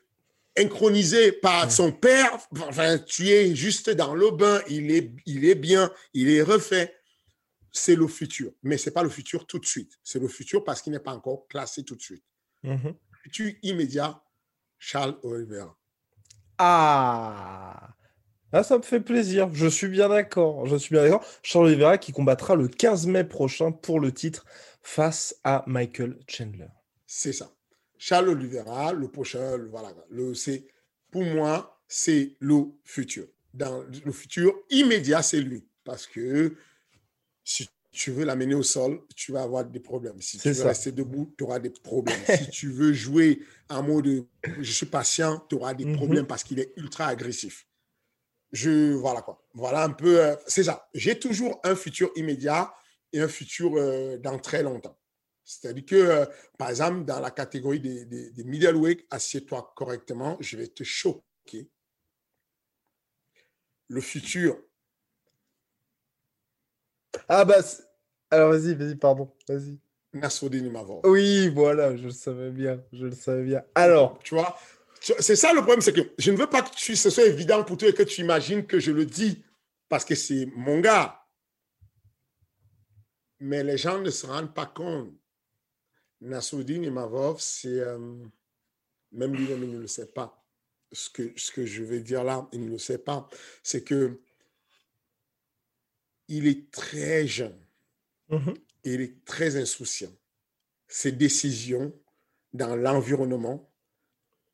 inchronisé par son père. Enfin, tu es juste dans le bain, il est, il est bien, il est refait. C'est le futur. Mais ce n'est pas le futur tout de suite. C'est le futur parce qu'il n'est pas encore classé tout de suite. Mhm. Futur immédiat, Charles Oliveira. Ah Ah, ça me fait plaisir. Je suis bien d'accord. Je suis bien d'accord. Charles Oliveira qui combattra le 15 mai prochain pour le titre face à Michael Chandler. C'est ça. Charles Oliveira, le prochain, voilà. C'est, pour moi, c'est le futur. Dans le futur immédiat, c'est lui. Parce que si tu veux l'amener au sol, tu vas avoir des problèmes. Si tu veux ça. rester debout, tu auras des problèmes. si tu veux jouer en mode je suis patient, tu auras des Mhm. problèmes parce qu'il est ultra agressif. Je, voilà quoi. Voilà un peu, euh, c'est ça. J'ai toujours un futur immédiat et un futur euh, dans très longtemps. C'est-à-dire que, euh, par exemple, dans la catégorie des, des, des middleweight, assieds-toi correctement, je vais te choquer. Le futur, Ah bah, alors vas-y, vas-y, pardon, vas-y. Nassoudine Imavov. Oui, voilà, je le savais bien, je le savais bien. Alors, Tu vois, c'est ça le problème, c'est que je ne veux pas que tu, ce soit évident pour toi et que tu imagines que je le dis parce que c'est mon gars. Mais les gens ne se rendent pas compte. Nassoudine Imavov, c'est euh, même lui-même, il ne le sait pas. Ce que, ce que je vais dire là, il ne le sait pas. C'est que il est très jeune. Mhm. Et il est très insouciant. Ses décisions dans l'environnement,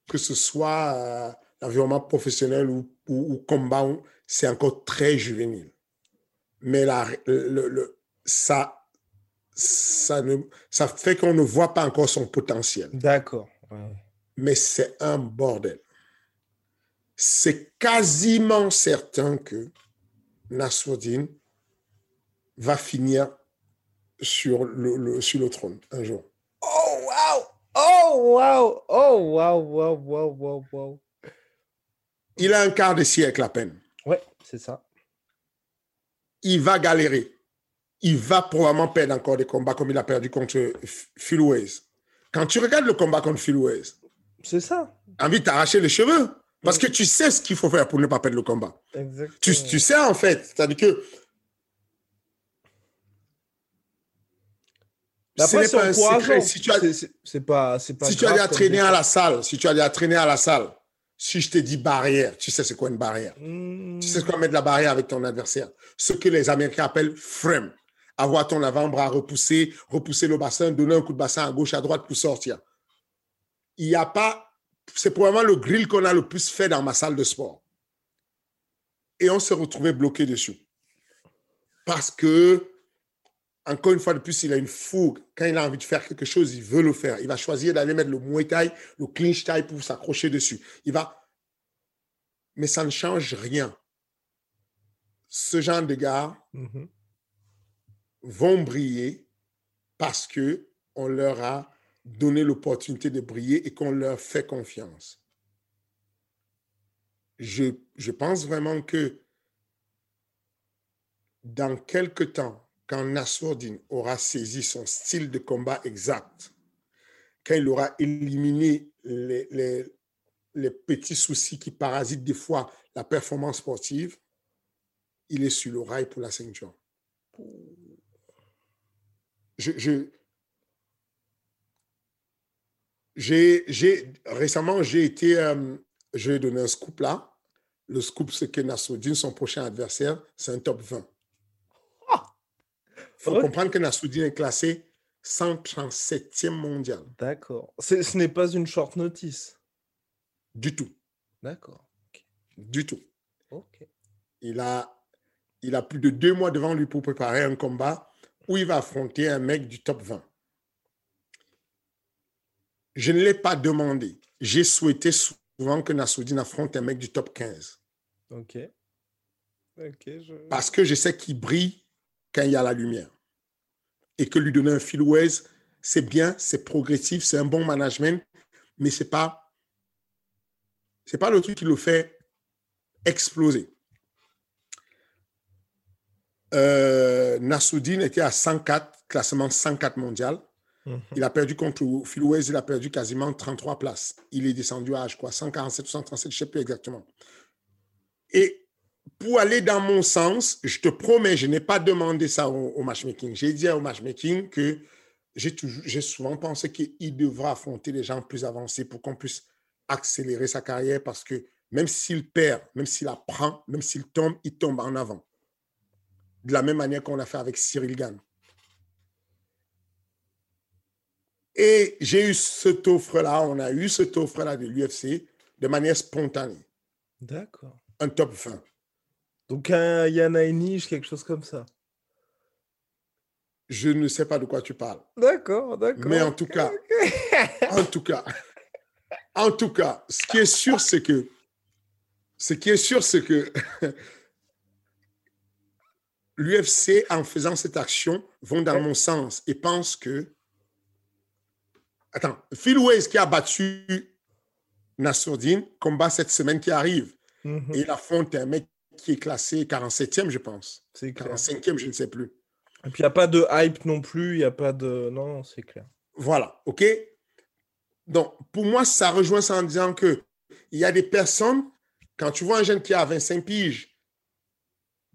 que ce soit euh, l'environnement professionnel ou, ou, ou combat, c'est encore très juvénile. Mais la, le, le- ça, ça, ne, ça fait qu'on ne voit pas encore son potentiel. D'accord. Ouais. Mais c'est un bordel. C'est quasiment certain que Nasruddin va finir sur le, le- sur le trône un jour. Oh, wow! Oh, wow! Oh, wow, wow, wow, wow, wow. Il a un quart de siècle à peine. Ouais, c'est ça. Il va galérer. Il va probablement perdre encore des combats comme il a perdu contre Phil. Quand tu regardes le combat contre Phil C'est ça. envie de t'arracher les cheveux parce que tu sais ce qu'il faut faire pour ne pas perdre le combat. Exactement. Tu, tu sais en fait, c'est-à-dire que Mais ce Après, c'est pas un secret. Si tu as, C'est- c'est- C'est pas, c'est pas si tu as déjà traîné à la salle, si tu as déjà traîné à la salle, si je te dis barrière, tu sais c'est quoi une barrière? Hmm. Tu sais ce qu'on met de la barrière avec ton adversaire? Ce que les Américains appellent frame. Avoir ton avant-bras repoussé, repousser le bassin, donner un coup de bassin à gauche, à droite pour sortir. Il n'y a pas. C'est probablement le grill qu'on a le plus fait dans ma salle de sport. Et on s'est retrouvé bloqué dessus. Parce que, encore une fois de plus, il a une fougue. Quand il a envie de faire quelque chose, il veut le faire. Il va choisir d'aller mettre le Muay Thai, le clinch Thai pour s'accrocher dessus. Il va. Mais ça ne change rien. Ce genre de gars Mhm. vont briller parce que on leur a donné l'opportunité de briller et qu'on leur fait confiance. Je, je pense vraiment que dans quelque temps, quand Nassourdine aura saisi son style de combat exact, quand il aura éliminé les, petits soucis qui parasitent des fois la performance sportive, il est sur le rail pour la ceinture. Je, j'ai, récemment, j'ai été, euh, je vais donner un scoop là. Le scoop, c'est que Nassoudine, son prochain adversaire, c'est un top 20. Il faut comprendre que Nassoudine est classé 137e mondial. D'accord. Ce n'est pas une short notice. Du tout. D'accord. Du tout. Ok. Il a, il a plus de deux mois devant lui pour préparer un combat où il va affronter un mec du top 20. Je ne l'ai pas demandé. J'ai souhaité souvent que Nassoudine affronte un mec du top 15 Ok. Ok. Je... parce que je sais qu'il brille quand il y a la lumière. Et que lui donner un fil Waze, c'est bien, c'est progressif, c'est un bon management, mais c'est pas c'est pas le truc qui le fait exploser. Euh, Nassoudine était à 104, classement 104 mondial. Mhm. Il a perdu contre Phil Waze, il a perdu quasiment 33 places. Il est descendu à, je crois, 147 ou 137, je ne sais plus exactement. Et pour aller dans mon sens, je te promets, je n'ai pas demandé ça au, au matchmaking. J'ai dit au matchmaking que j'ai souvent pensé qu'il devra affronter les gens plus avancés pour qu'on puisse accélérer sa carrière parce que même s'il perd, même s'il apprend, même s'il tombe, il tombe en avant. De la même manière qu'on a fait avec Cyril Gann. Et j'ai eu cette offre-là, on a eu cette offre-là de l'UFC de manière spontanée, D'accord. un top 20. Donc un Yana Enish, quelque chose comme ça. Je ne sais pas de quoi tu parles. D'accord, d'accord. Mais en tout cas, en tout cas, en tout cas, ce qui est sûr, c'est que, ce qui est sûr, c'est que l'UFC, en faisant cette action, vont dans mon sens et pensent que, attends, Phil Ways qui a battu Nassourdine combat cette semaine qui arrive Mhm. et il affronte un mec qui est classé 47e, je pense, C'est clair. 45e, je ne sais plus. Et puis il n'y a pas de hype non plus, il n'y a pas de. Non, non, c'est clair. Voilà, OK? Donc, pour moi, ça rejoint ça en disant que il y a des personnes, quand tu vois un jeune qui a 25 piges,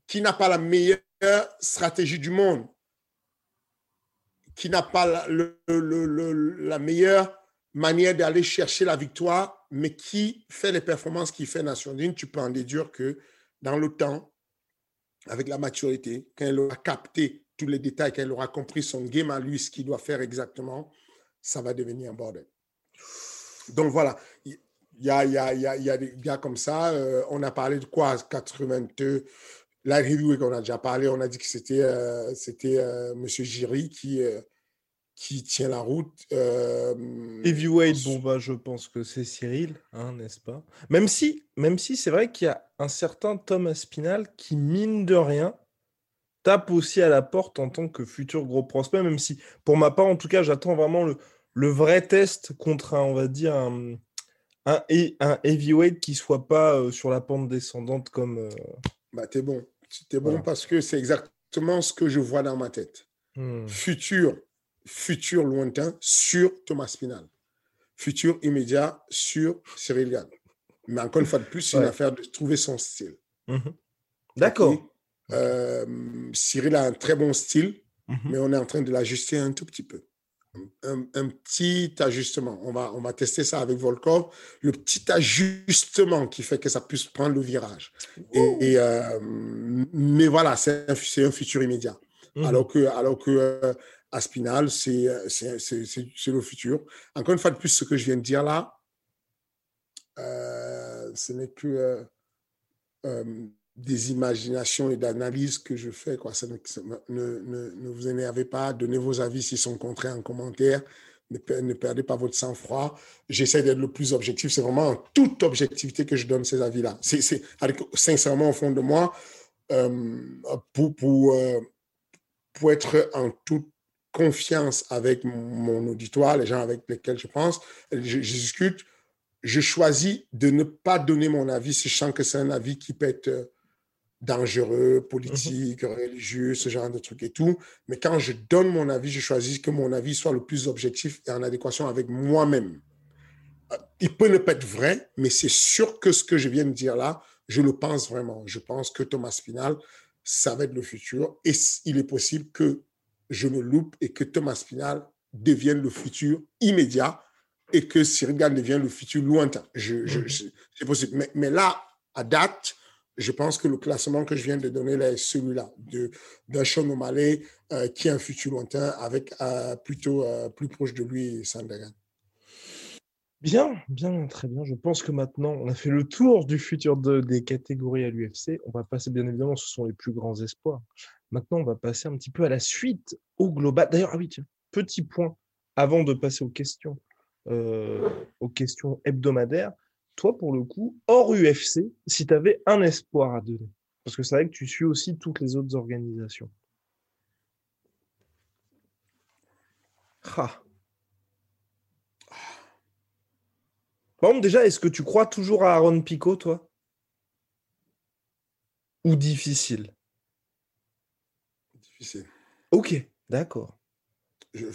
qui n'a pas la meilleure stratégie du monde, qui n'a pas la, le- le- le- la meilleure manière d'aller chercher la victoire, mais qui fait les performances qu'il fait Nation Une, tu peux en déduire que dans le temps, avec la maturité, quand il aura capté tous les détails, quand il aura compris son game à lui, ce qu'il doit faire exactement, ça va devenir un bordel. Donc voilà, il y a, y, a, y, a, y a, des gars comme ça. Euh, on a parlé de quoi 82 La review qu'on a déjà parlé, on a dit que c'était euh, euh, M. Giry qui, qui tient la route. Heavyweight, bon, bah, je pense que c'est Cyril, hein, n'est-ce pas? Même si, même si c'est vrai qu'il y a un certain Thomas Spinal qui, mine de rien, tape aussi à la porte en tant que futur gros prospect, même si, pour ma part, en tout cas, j'attends vraiment le, le vrai test contre un, on va dire, un, un, un heavyweight qui soit pas euh, sur la pente descendante comme. Euh... Bah, t'es bon. T'es bon parce que c'est exactement ce que je vois dans ma tête. Hmm. Futur, futur lointain sur Thomas Spinal. Futur immédiat sur Cyril Gann. Mais encore une fois de plus, c'est Ouais. une affaire de trouver son style. Mhm. D'accord. Euh, Cyril a un très bon style, Mhm. mais on est en train de l'ajuster un tout petit peu. Un, un petit ajustement. On va, on va tester ça avec Volkov. Le petit ajustement qui fait que ça puisse prendre le virage. Et, et, euh, mais voilà, c'est un, c'est un futur immédiat. Mhm. Alors que, alors que euh, Aspinal, c'est euh, c'est- le futur. Encore une fois de plus, ce que je viens de dire là, euh, ce n'est que euh, des imaginations et d'analyses que je fais. Quoi. Ça ne, ne, ne- vous énervez pas, donnez vos avis s'ils sont contraires en commentaire. Ne, per- ne perdez pas votre sang-froid. J'essaie d'être le plus objectif. C'est vraiment en toute objectivité que je donne ces avis-là. C'est, sincèrement, au fond de moi, pour, pour, pour être en toute confiance avec mon- auditoire, les gens avec lesquels je pense, je, je discute, je choisis de ne pas donner mon avis si je sens que c'est un avis qui peut être euh, dangereux, politique, religieux, ce genre de trucs et tout. Mais quand je donne mon avis, je choisis que mon avis soit le plus objectif et en adéquation avec moi-même. Euh, Il peut ne pas être vrai, mais c'est sûr que ce que je viens de dire là, je le pense vraiment. Je pense que Thomas Spinal, ça va être le futur. Et il est possible que je me loupe et que Thomas Spinal devienne le futur immédiat et que Cyril Gann devienne le futur lointain. Je, je- Mhm. je- c'est possible. Mais, mais là, à date, je pense que le classement que je viens de donner là est celui-là, d'un Sean O'Malley euh, qui est un futur lointain avec euh, plutôt euh, plus proche de lui Sandagan. Bien, bien, très bien. Je pense que maintenant, on a fait le tour du futur de- des catégories à l'UFC. On va passer, bien évidemment, ce sont les plus grands espoirs. Maintenant, on va passer un petit peu à la suite, au global. D'ailleurs, ah oui, tiens, petit point avant de passer aux questions, euh, aux questions hebdomadaires. Toi, pour le coup, hors UFC, si tu avais un espoir à donner, parce que c'est vrai que tu suis aussi toutes les autres organisations. Ah. Par exemple, déjà, est-ce que tu crois toujours à Aaron Pico, toi? Ou difficile? Difficile. Ok, d'accord. Je-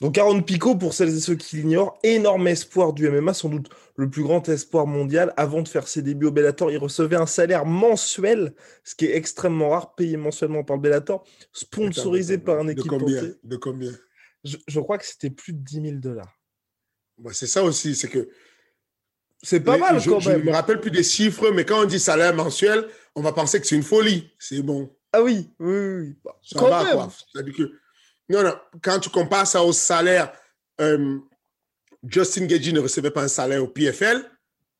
Donc Aaron Pico, pour celles et ceux qui l'ignorent, énorme espoir du MMA, sans doute le plus grand espoir mondial. Avant de faire ses débuts au Bellator, il recevait un salaire mensuel, ce qui est extrêmement rare, payé mensuellement par le Bellator, sponsorisé par un de équipe combien De combien? Je, je crois que c'était plus de 10 000 dollars. Bah, C'est ça aussi, c'est que C'est pas Mais mal je, quand je ne même. me rappelle plus des chiffres, mais quand on dit salaire mensuel, on va penser que c'est une folie. C'est bon. Ah oui, oui, oui. oui. Bah, Ça quand va, même. quoi. C'est-à-dire que, non, non, quand tu compares ça au salaire, euh, Justin Gagey ne recevait pas un salaire au PFL,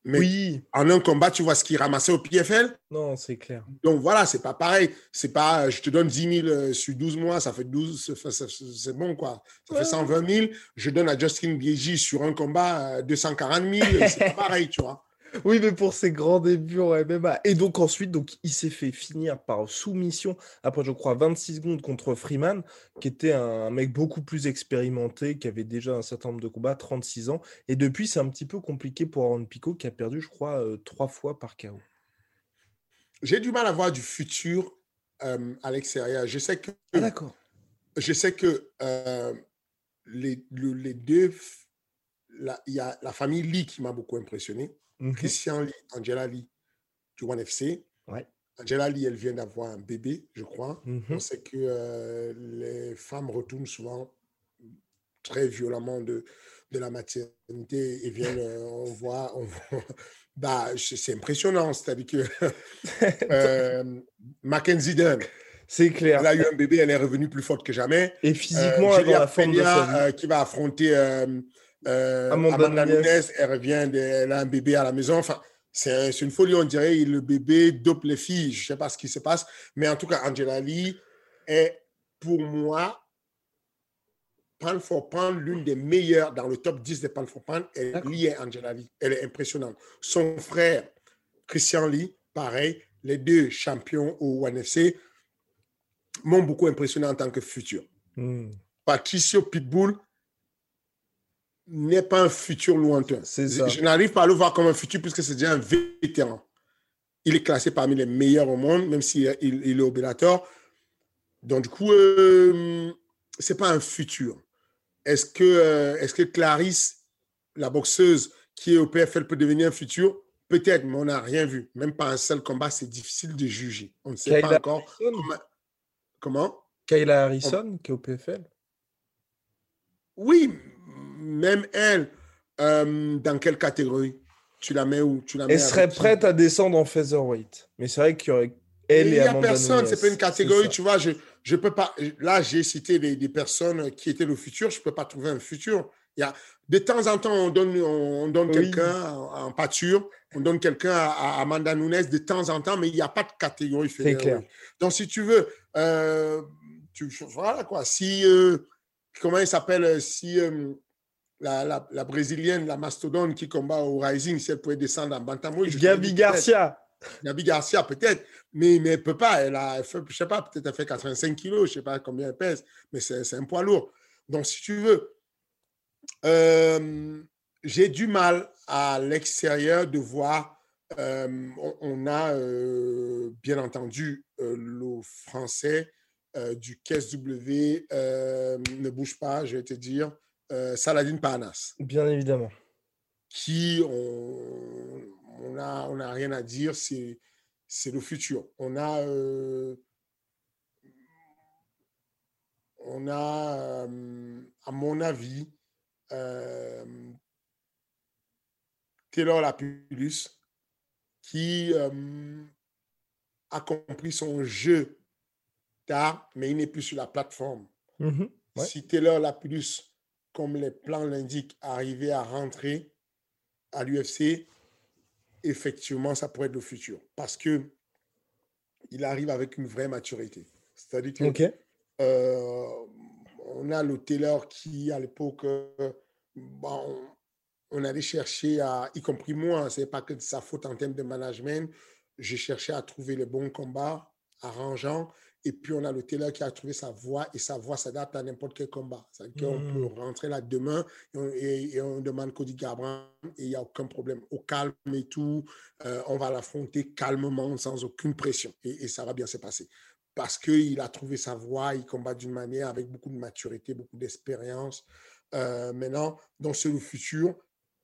mais Oui, en un combat, tu vois ce qu'il ramassait au PFL. non, c'est clair. Donc voilà, c'est pas pareil. C'est pas, euh, je te donne 10 000 euh, sur 12 mois, ça fait 12, ça fait- ça- c'est bon, quoi. Ça Ouais. fait 120 000. Je donne à Justin Gagey sur un combat euh, 240 000. c'est pas pareil, tu vois. Oui, mais pour ses grands débuts en MMA. Et donc ensuite, donc, il s'est fait finir par soumission, après je crois 26 secondes contre Freeman, qui était un mec beaucoup plus expérimenté, qui avait déjà un certain nombre de combats, 36 ans. Et depuis, c'est un petit peu compliqué pour Aaron Pico, qui a perdu, je crois, euh, trois fois par KO. J'ai du mal à voir du futur euh, à l'extérieur. Je sais que, Ah d'accord. je sais que euh, les, le- les deux, il y a la famille Lee qui m'a beaucoup impressionné. Christian Lee, Angela Lee du One FC. Ouais. Angela Lee, elle vient d'avoir un bébé, je crois. Mhm. On sait que euh, les femmes retournent souvent très violemment de, de la maternité et viennent, on voit, on bah, c'est impressionnant. C'est-à-dire que euh, Mackenzie Dunn, c'est clair. Elle a eu un bébé, elle est revenue plus forte que jamais. Et physiquement, elle la forme de sa vie. Euh, qui va affronter euh, Amanda, Nunes. Elle revient, elle a un bébé à la maison. Enfin, c'est une folie, on dirait. Le bébé dope les filles. Je ne sais pas ce qui se passe. Mais en tout cas, Angela Lee est, pour moi, for pound, l'une des meilleures dans le top 10 des pound for pound. Elle est liée Angela Lee. Elle est impressionnante. Son frère, Christian Lee, pareil. Les deux champions au NFC m'ont beaucoup impressionné en tant que futur. Hmm. Patricio Pitbull n'est pas un futur lointain. Je, n'arrive pas à le voir comme un futur puisque c'est déjà un vétéran. Il est classé parmi les meilleurs au monde, même s'il il, est Bellator. Donc, du coup, euh, ce n'est pas un futur. Est-ce que, euh, est que Clarisse, la boxeuse qui est au PFL, peut devenir un futur? Peut-être, mais on n'a rien vu. Même pas un seul combat, c'est difficile de juger. On ne sait pas encore. Comment Kayla Harrison, qui est au PFL Oui, même elle, euh, dans quelle catégorie? Tu la mets où? Tu la Elle serait prête à descendre en featherweight. Mais c'est vrai qu'il y aurait elle et, Amanda Il n'y a personne, c'est pas une catégorie, tu vois. Je, je peux pas. Là, j'ai cité des, personnes qui étaient le futur. Je ne peux pas trouver un futur. Il y a, de temps en temps, on donne, on donne quelqu'un en, pâture, on donne quelqu'un à, Amanda Nunes de temps en temps, mais il n'y a pas de catégorie fédérale. Donc, si tu veux, euh, tu, voilà quoi. Si, euh, comment il s'appelle euh, Si la, la, brésilienne, la mastodonte qui combat au Rising, si elle pouvait descendre en bantamweight. Gabi Garcia. Gabi Garcia, peut-être, mais, mais elle ne peut pas. Elle a, fait, je ne sais pas, peut-être elle fait 85 kilos, je ne sais pas combien elle pèse, mais c'est un poids lourd. Donc, si tu veux, j'ai du mal à l'extérieur de voir. on, a bien entendu le français du KSW ne bouge pas, je vais te dire, Saladin Parnas. Bien évidemment. Qui, on n'a on a rien à dire, c'est le futur. On a, on a à mon avis, euh, Taylor Lapulus, qui euh, a compris son jeu tard, mais il n'est plus sur la plateforme. Mm-hmm. Si Taylor Lapulus, comme les plans l'indiquent, arrivait à rentrer à l'UFC, effectivement, ça pourrait être le futur. Parce que il arrive avec une vraie maturité. C'est-à-dire que euh, on a le Taylor qui, à l'époque, bon, on allait chercher à, y compris moi, ce n'est pas que de sa faute en termes de management, j'ai cherché à trouver les bons combats, arrangeants, et puis on a le Taylor qui a trouvé sa voix, et sa voix s'adapte à n'importe quel combat. C'est-à-dire qu'on peut mmh. rentrer là demain, et on, demande Cody Garbrandt, et il n'y a aucun problème. Au calme et tout, euh, on va l'affronter calmement, sans aucune pression, et, et ça va bien se passer parce qu'il a trouvé sa voie, il combat d'une manière avec beaucoup de maturité, beaucoup d'expérience. Euh, maintenant, dans ce futur,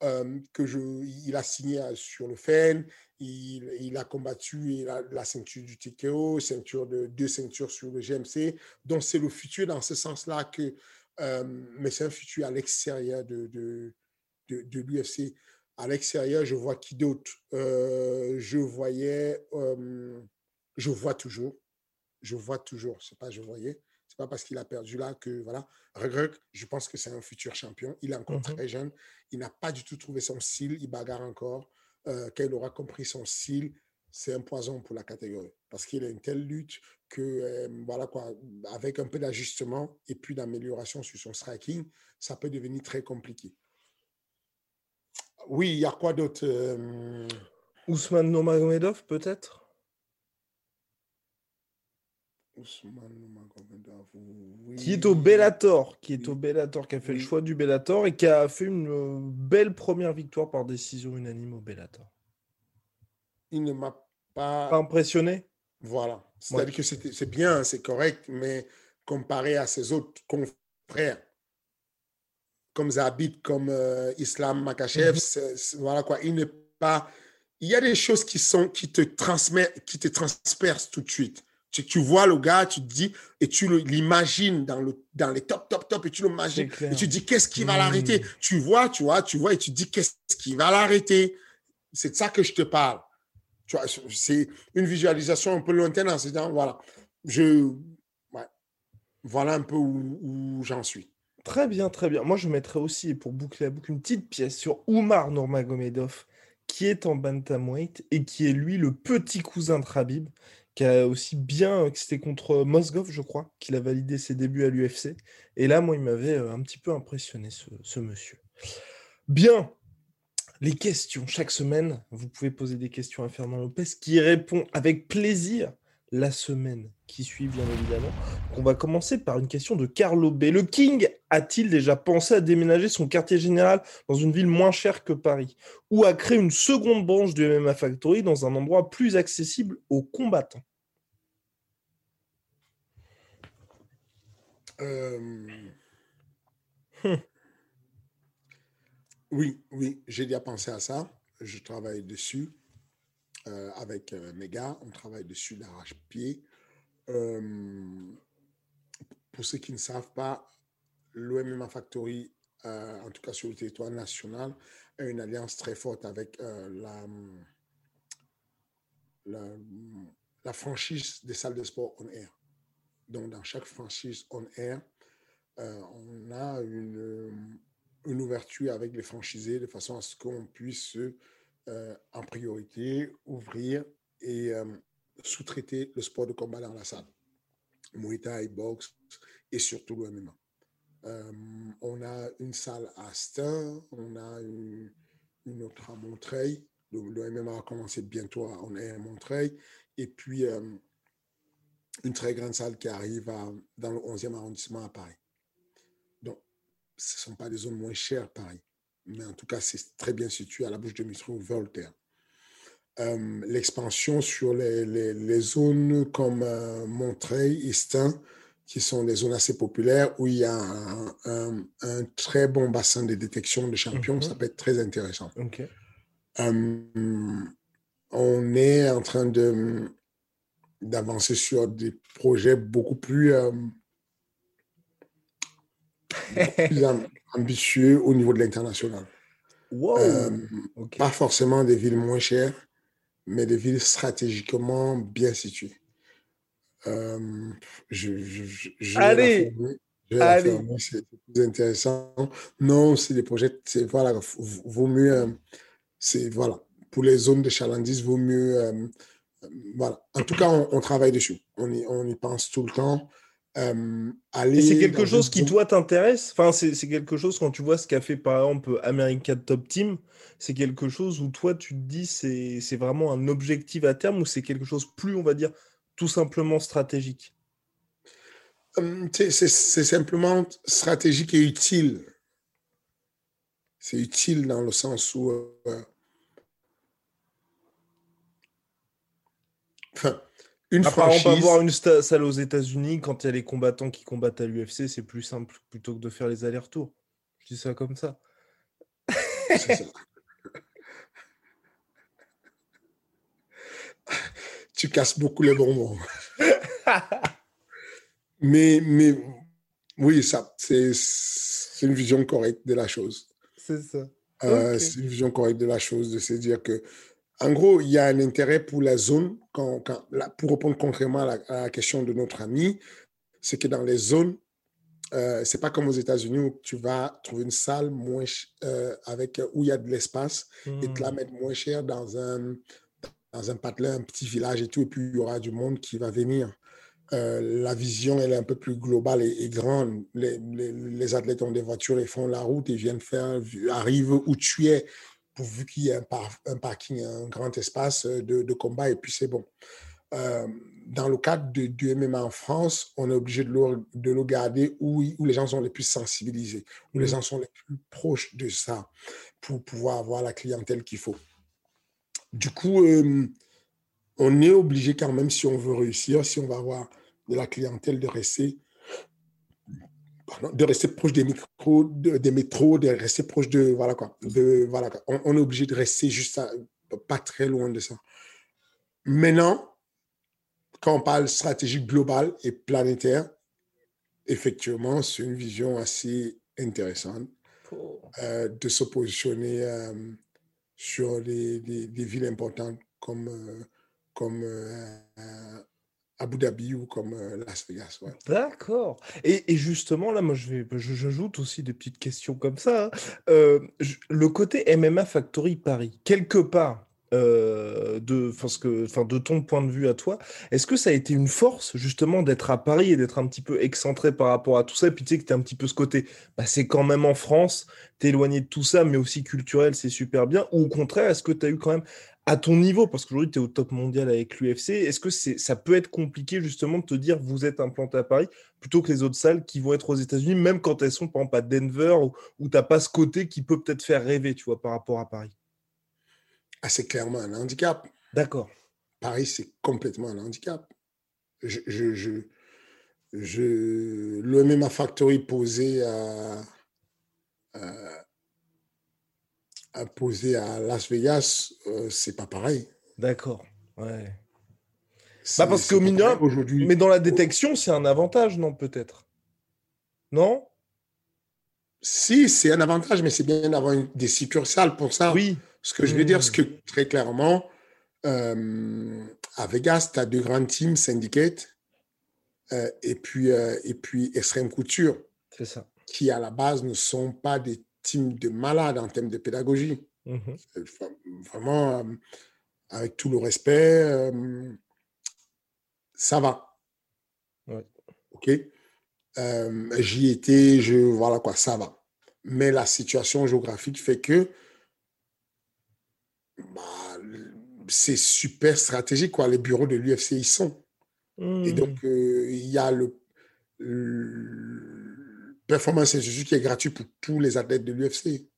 euh, que je, il a signé sur le FEN, il, il a combattu la, ceinture du TKO, ceinture de, deux ceintures sur le GMC. Donc, c'est le futur dans ce sens-là que, euh, mais c'est un futur à l'extérieur de, de, de, de l'UFC. À l'extérieur, je vois qui d'autre? Je voyais, je vois toujours je vois toujours, c'est pas je voyais, c'est pas parce qu'il a perdu là que voilà. Je pense que c'est un futur champion. Il est encore mmh très jeune. Il n'a pas du tout trouvé son style. Il bagarre encore. Euh, quand il aura compris son style, c'est un poison pour la catégorie parce qu'il a une telle lutte que euh, voilà quoi, avec un peu d'ajustement et puis d'amélioration sur son striking, ça peut devenir très compliqué. Oui, il y a quoi d'autre euh... Ousmane Nomagomedov peut-être? Qui est au Bellator, qui est au Bellator, qui a fait le choix du Bellator et qui a fait une euh, belle première victoire par décision unanime au Bellator. Il ne m'a pas... impressionné? Voilà. C'est-à-dire que c'est bien, c'est correct, mais comparé à ses autres confrères, comme Zabit, comme euh, Islam Makachev, mhm. voilà quoi, il n'est pas. Il y a des choses qui sont qui te transmettent, qui te transpercent tout de suite Tu, tu, vois le gars, tu te dis, et tu l'imagines dans, le, dans les top, top, top, et tu l'imagines. Et tu te dis, qu'est-ce qui va l'arrêter? Mmh. Tu vois, tu vois, tu vois, et tu te dis, qu'est-ce qui va l'arrêter? C'est de ça que je te parle. Tu vois, c'est une visualisation un peu lointaine en se disant, voilà, je, voilà un peu où, j'en suis. Très bien, très bien. Moi, je mettrais aussi, pour boucler la boucle, une petite pièce sur Oumar Nurmagomedov, qui est en bantamweight et qui est lui le petit cousin de Khabib, qui a aussi bien, c'était contre Mosgov, je crois, qu'il a validé ses débuts à l'UFC. Et là, moi, il m'avait euh, un petit peu impressionné, ce, ce monsieur. Bien, les questions. Chaque semaine, vous pouvez poser des questions à Fernand Lopez qui répond avec plaisir la semaine qui suit, bien évidemment. On va commencer par une question de Carlo B. Le King a-t-il déjà pensé à déménager son quartier général dans une ville moins chère que Paris ou à créer une seconde branche du MMA Factory dans un endroit plus accessible aux combattants? Euh, hum. Oui, oui, j'ai déjà pensé à ça. Je travaille dessus. Euh, avec euh, mes. On travaille dessus d'arrache-pied. Euh, pour ceux qui ne savent pas, l'OMMA Factory, en tout cas sur le territoire national, a une alliance très forte avec la, la, franchise des salles de sport on air. Donc, dans chaque franchise on air, on a une, une, ouverture avec les franchisés de façon à ce qu'on puisse euh, en priorité ouvrir et euh, sous-traiter le sport de combat dans la salle. Muay Thai, boxe et surtout le MMA. Euh, on a une salle à Stein, on a une, autre à Montreuil. Le, MMA a commencé bientôt à, on est à Montreuil. Et puis, une très grande salle qui arrive dans le 11e arrondissement à Paris. Donc, ce ne sont pas des zones moins chères, Paris mais en tout cas, c'est très bien situé à la bouche de métro Voltaire. Euh, l'expansion sur les, les, zones comme euh, Montreuil, Estin, qui sont des zones assez populaires où il y a un, un, très bon bassin de détection de champions, ça mhm. peut être très intéressant. Euh, on est en train de d'avancer sur des projets beaucoup plus, beaucoup plus ambitieux au niveau de l'international. Euh, pas forcément des villes moins chères, mais des villes stratégiquement bien situées. Euh, je, je, Allez, Allez. c'est plus intéressant. Non, c'est des projets, c'est voilà, vaut mieux, euh, c'est voilà, pour les zones de chalandise, vaut mieux, voilà. En tout cas, on, on travaille dessus. On y, on y pense tout le temps. Euh, c'est quelque chose qui, toi, t'intéresse? Enfin, c'est quelque chose, quand tu vois ce qu'a fait, par exemple, American Top Team, c'est quelque chose où toi, tu te dis, c'est vraiment un objectif à terme ou c'est quelque chose plus, on va dire, tout simplement stratégique? Hum, C'est simplement stratégique et utile. C'est utile dans le sens où... Euh, enfin, une Après, franchise... on peut avoir une salle aux États-Unis quand il y a les combattants qui combattent à l'UFC, c'est plus simple plutôt que de faire les allers-retours. Je dis ça comme ça. ça. tu casses beaucoup les bonbons. mais, mais oui, ça, c'est une vision correcte de la chose. C'est ça. Euh, c'est une vision correcte de la chose, de se dire que en gros, il y a un intérêt pour la zone, quand, pour répondre concrètement à la, question de notre ami, c'est que dans les zones, euh, c'est pas comme aux États-Unis où tu vas trouver une salle moins euh, avec où il y a de l'espace et te la hmm. mettre moins cher dans un dans un patelin, un petit village et tout, et puis il y aura du monde qui va venir. Euh, la vision, elle est un peu plus globale et, grande. Les, les, les, athlètes ont des voitures, ils font la route, ils viennent faire, arrivent où tu es pourvu qu'il y ait un, parking, un grand espace euh, de, combat, et puis c'est bon. Euh, dans le cadre de, du MMA en France, on est obligé de le, de le garder où, où, les gens sont les plus sensibilisés, où les mmh. gens sont les plus proches de ça, pour pouvoir avoir la clientèle qu'il faut. Du coup, euh, on est obligé quand même, si on veut réussir, si on va avoir de la clientèle, de rester de rester proche des micros, des métros, de rester proche de. Voilà quoi. De, voilà, On, est obligé de rester juste pas très loin de ça. Maintenant, quand on parle stratégie globale et planétaire, effectivement, c'est une vision assez intéressante euh, de se positionner euh, sur des villes importantes comme, euh, comme Abu Dhabi ou comme Las Vegas. D'accord. Et, justement, là, moi, je vais, j'ajoute aussi des petites questions comme ça. Hein. le côté MMA Factory Paris, quelque part, euh, de, que, enfin, de ton point de vue à toi, est-ce que ça a été une force justement d'être à Paris et d'être un petit peu excentré par rapport à tout ça? Et puis tu sais que tu un petit peu ce côté, bah, c'est quand même en France, t'es éloigné de tout ça, mais aussi culturel, c'est super bien. Ou au contraire, est-ce que tu as eu quand même à ton niveau, parce qu'aujourd'hui tu es au top mondial avec l'UFC, est-ce que c'est, ça peut être compliqué justement de te dire vous êtes implanté à Paris plutôt que les autres salles qui vont être aux États-Unis, même quand elles sont par exemple à Denver, où, où tu n'as pas ce côté qui peut peut-être faire rêver, tu vois, par rapport à Paris? Assez clairement un handicap. D'accord. Paris, c'est complètement un handicap. Je, je, je, je, le MMA Factory posé à, à, posé à Las Vegas, euh, c'est pas pareil. D'accord. Ouais. Bah parce qu'au minimum, aujourd'hui. Mais dans la détection, c'est un avantage, non, peut-être? Non? Si, c'est un avantage, mais c'est bien d'avoir des succursales pour ça. Oui. Ce que je veux dire, c'est que très clairement, euh, à Vegas, tu as deux grandes teams, Syndicate euh, et, puis, et puis Extreme Couture. C'est ça. Qui, à la base, ne sont pas des de malades en termes de pédagogie. Mmh vraiment, avec tout le respect, ça va. OK? J'y étais, je, voilà quoi, ça va. Mais la situation géographique fait que bah, c'est super stratégique, quoi. Les bureaux de l'UFC, ils sont. Et mmh. donc, euh, il y a le, Performance Institute qui est gratuit pour tous les athlètes de l'UFC.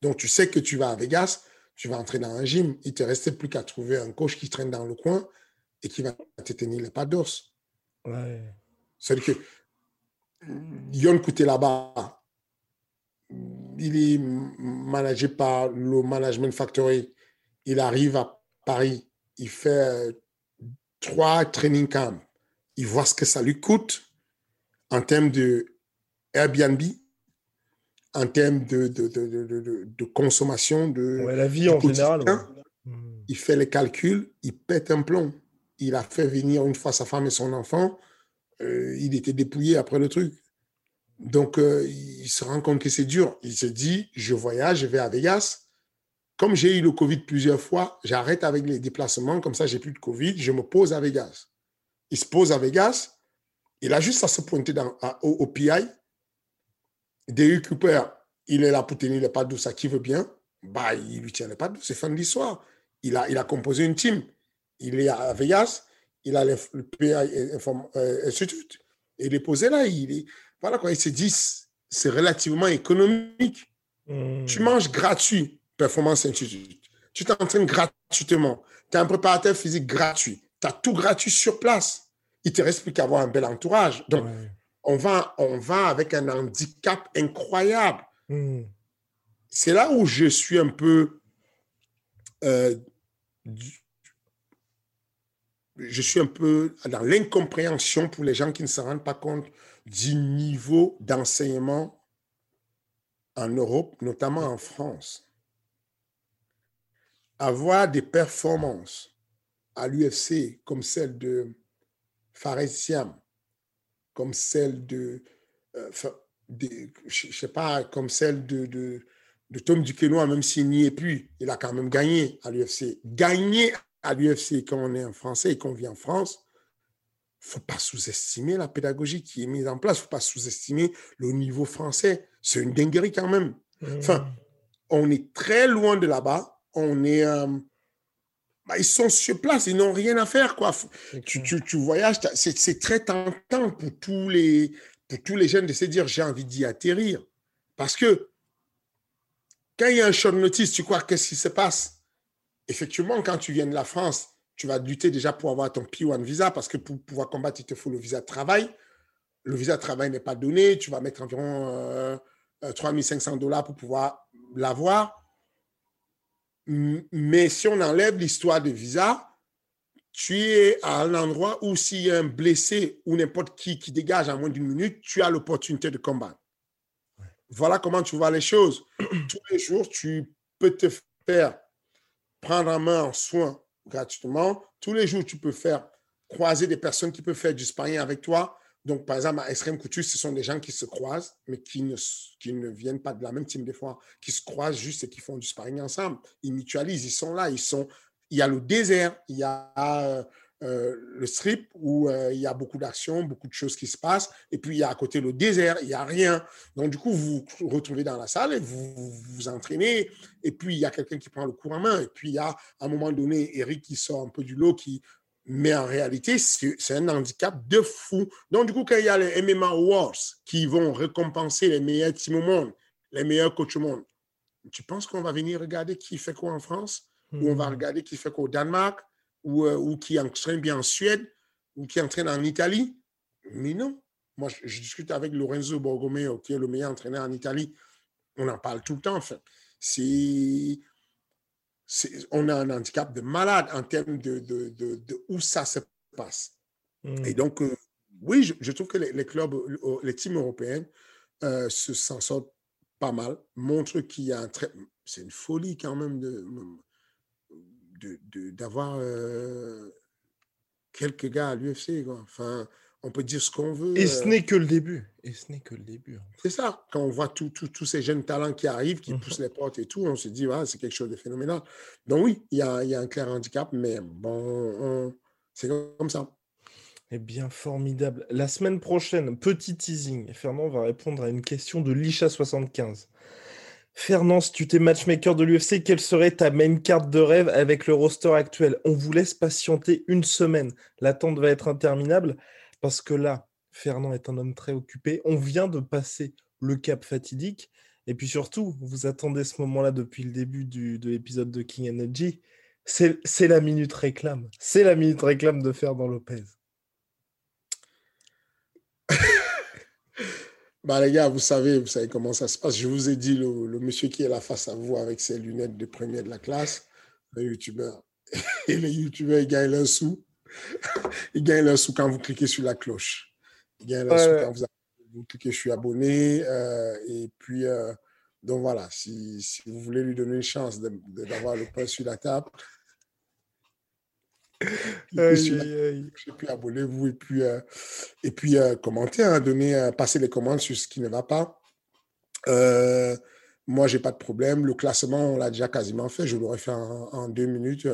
Donc, tu sais que tu vas à Vegas, tu vas entrer dans un gym. Il te restait plus qu'à trouver un coach qui traîne dans le coin et qui va te tenir les pas d'os. Ouais. C'est-à-dire que Yon Couté là-bas, il est managé par le Management Factory il arrive à Paris, il fait trois training camps, il voit ce que ça lui coûte en termes de Airbnb, en termes de, de, de, de, consommation, de la vie en général. Il fait les calculs, il pète un plomb. Il a fait venir une fois sa femme et son enfant. Euh, il était dépouillé après le truc. Donc, euh, il se rend compte que c'est dur. Il se dit, je voyage, je vais à Vegas. Comme j'ai eu le Covid plusieurs fois, j'arrête avec les déplacements, comme ça, j'ai plus de Covid, je me pose à Vegas. Il se pose à Vegas, il a juste à se pointer dans, au, PI. Derrick Cooper, il est là pour tenir les pas douces à qui veut bien. Bah, il lui tient les pas douces, c'est fin de l'histoire. Il a, il a composé une team. Il est à Vegas, il a le, PI euh, Institute. Il est posé là, il est, voilà quoi, il se dit, c'est relativement économique. Hmm. Tu manges gratuit Performance Institute. Tu t'entraînes gratuitement. Tu as un préparateur physique gratuit. Tu as tout gratuit sur place. Il te reste plus qu'à avoir un bel entourage. Donc, on, va, on va avec un handicap incroyable. Hmm. C'est là où je suis un peu. Euh, je suis un peu dans l'incompréhension pour les gens qui ne se rendent pas compte du niveau d'enseignement en Europe, notamment en France avoir des performances à l'UFC comme celle de Fares Siam, comme celle de, euh, je sais pas, comme celle de, de, de Tom Duquesnoy, même s'il n'y est plus, il a quand même gagné à l'UFC. Gagner à l'UFC quand on est un Français et qu'on vit en France, faut pas sous-estimer la pédagogie qui est mise en place, faut pas sous-estimer le niveau français. C'est une dinguerie quand même. Enfin, mmh. on est très loin de là-bas on est. Euh, bah, ils sont sur place, ils n'ont rien à faire. Quoi. Tu, tu, voyages, c'est très tentant pour tous, les, pour tous les jeunes de se dire j'ai envie d'y atterrir. Parce que quand il y a un short notice, tu crois qu'est-ce qui se passe? Effectivement, quand tu viens de la France, tu vas lutter déjà pour avoir ton P1 visa parce que pour pouvoir combattre, il te faut le visa de travail. Le visa de travail n'est pas donné. Tu vas mettre environ euh, 3500 euh, dollars pour pouvoir l'avoir. Mais si on enlève l'histoire de visa, tu es à un endroit où s'il y a un blessé ou n'importe qui qui dégage en moins d'une minute, tu as l'opportunité de combattre. Voilà comment tu vois les choses. Tous les jours, tu peux te faire prendre en main en soin gratuitement. Tous les jours, tu peux faire croiser des personnes qui peuvent faire du sparring avec toi. Donc, par exemple, à Extreme Couture, ce sont des gens qui se croisent, mais qui ne, qui ne viennent pas de la même team des fois, qui se croisent juste et qui font du sparring ensemble. Ils mutualisent, ils sont là, ils sont. Il y a le désert, il y a euh, euh, le strip où euh, il y a beaucoup d'actions, beaucoup de choses qui se passent, et puis il y a à côté le désert, il n'y a rien. Donc, du coup, vous vous retrouvez dans la salle et vous vous, vous entraînez, et puis il y a quelqu'un qui prend le cours en main, et puis il y a à un moment donné Eric qui sort un peu du lot, qui mais en réalité, c'est un handicap de fou. Donc, du coup, quand il y a les MMA Awards qui vont récompenser les meilleurs teams au monde, les meilleurs coachs au monde, tu penses qu'on va venir regarder qui fait quoi en France? Ou on va Hmm. regarder qui fait quoi au Danemark? Ou, euh, ou qui entraîne bien en Suède? Ou qui entraîne en Italie? Mais non. Moi, je, je discute avec Lorenzo Borgomeo, qui est le meilleur entraîneur en Italie. On en parle tout le temps, en fait. C'est- on a un handicap de malade en termes de, de, de- de où ça se passe. Hmm. Et donc, euh, oui, je, je trouve que les, les clubs, euh, les teams européens euh, se s'en sortent pas mal, montrent qu'il y a un très... C'est une folie quand même de de- d'avoir euh, quelques gars à l'UFC. Enfin, on peut dire ce qu'on veut. Et euh, ce n'est que le début. Et ce n'est que le début. c'est ça. Quand on voit tous ces jeunes talents qui arrivent, qui Mhm. poussent les portes et tout, on se dit, c'est quelque chose de phénoménal. Donc oui, il y a, y a un clair handicap, mais bon, on- c'est comme ça. Eh bien, formidable. La semaine prochaine, petit teasing. Fernand va répondre à une question de Lisha75. Fernand, si tu t'es matchmaker de l'UFC, quelle serait ta main carte de rêve avec le roster actuel? On vous laisse patienter une semaine. L'attente va être interminable parce que là, Fernand est un homme très occupé. On vient de passer le cap fatidique. Et puis surtout, vous attendez ce moment-là depuis le début de l'épisode de King Energy. C'est la minute réclame. C'est la minute réclame de Fernand Lopez. Bah les gars, vous savez, vous savez comment ça se passe. Je vous ai dit, le, le monsieur qui est là face à vous avec ses lunettes de premier de la classe, le youtubeur. Et les youtubeurs, ils gagnent leur sou. Ils gagnent leur sou quand vous cliquez sur la cloche. Ils gagnent leur Ouais, sou ouais. quand vous, vous cliquez je suis abonné. euh, et puis, euh, donc voilà, si, si vous voulez lui donner une chance d'avoir le pain sur la table, sur Aïe, aïe, aïe. et puis abonnez-vous et puis, euh, et puis euh, commentez, hein, donnez, passez les commandes sur ce qui ne va pas. Moi, j'ai pas de problème. Le classement, on l'a déjà quasiment fait. Je l'aurais fait en, en deux minutes.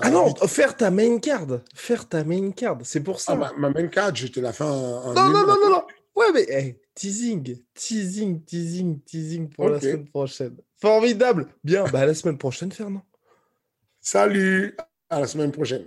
Ah non, faire ta main card. Faire ta main card. C'est pour ça. Ah, ma, ma main card, je te la fais en, en non, non, non, non, non. Ouais, mais hey, teasing, teasing, teasing, teasing pour la semaine prochaine. Formidable. Bien, bah à la semaine prochaine, Fernand. Salut, à la semaine prochaine.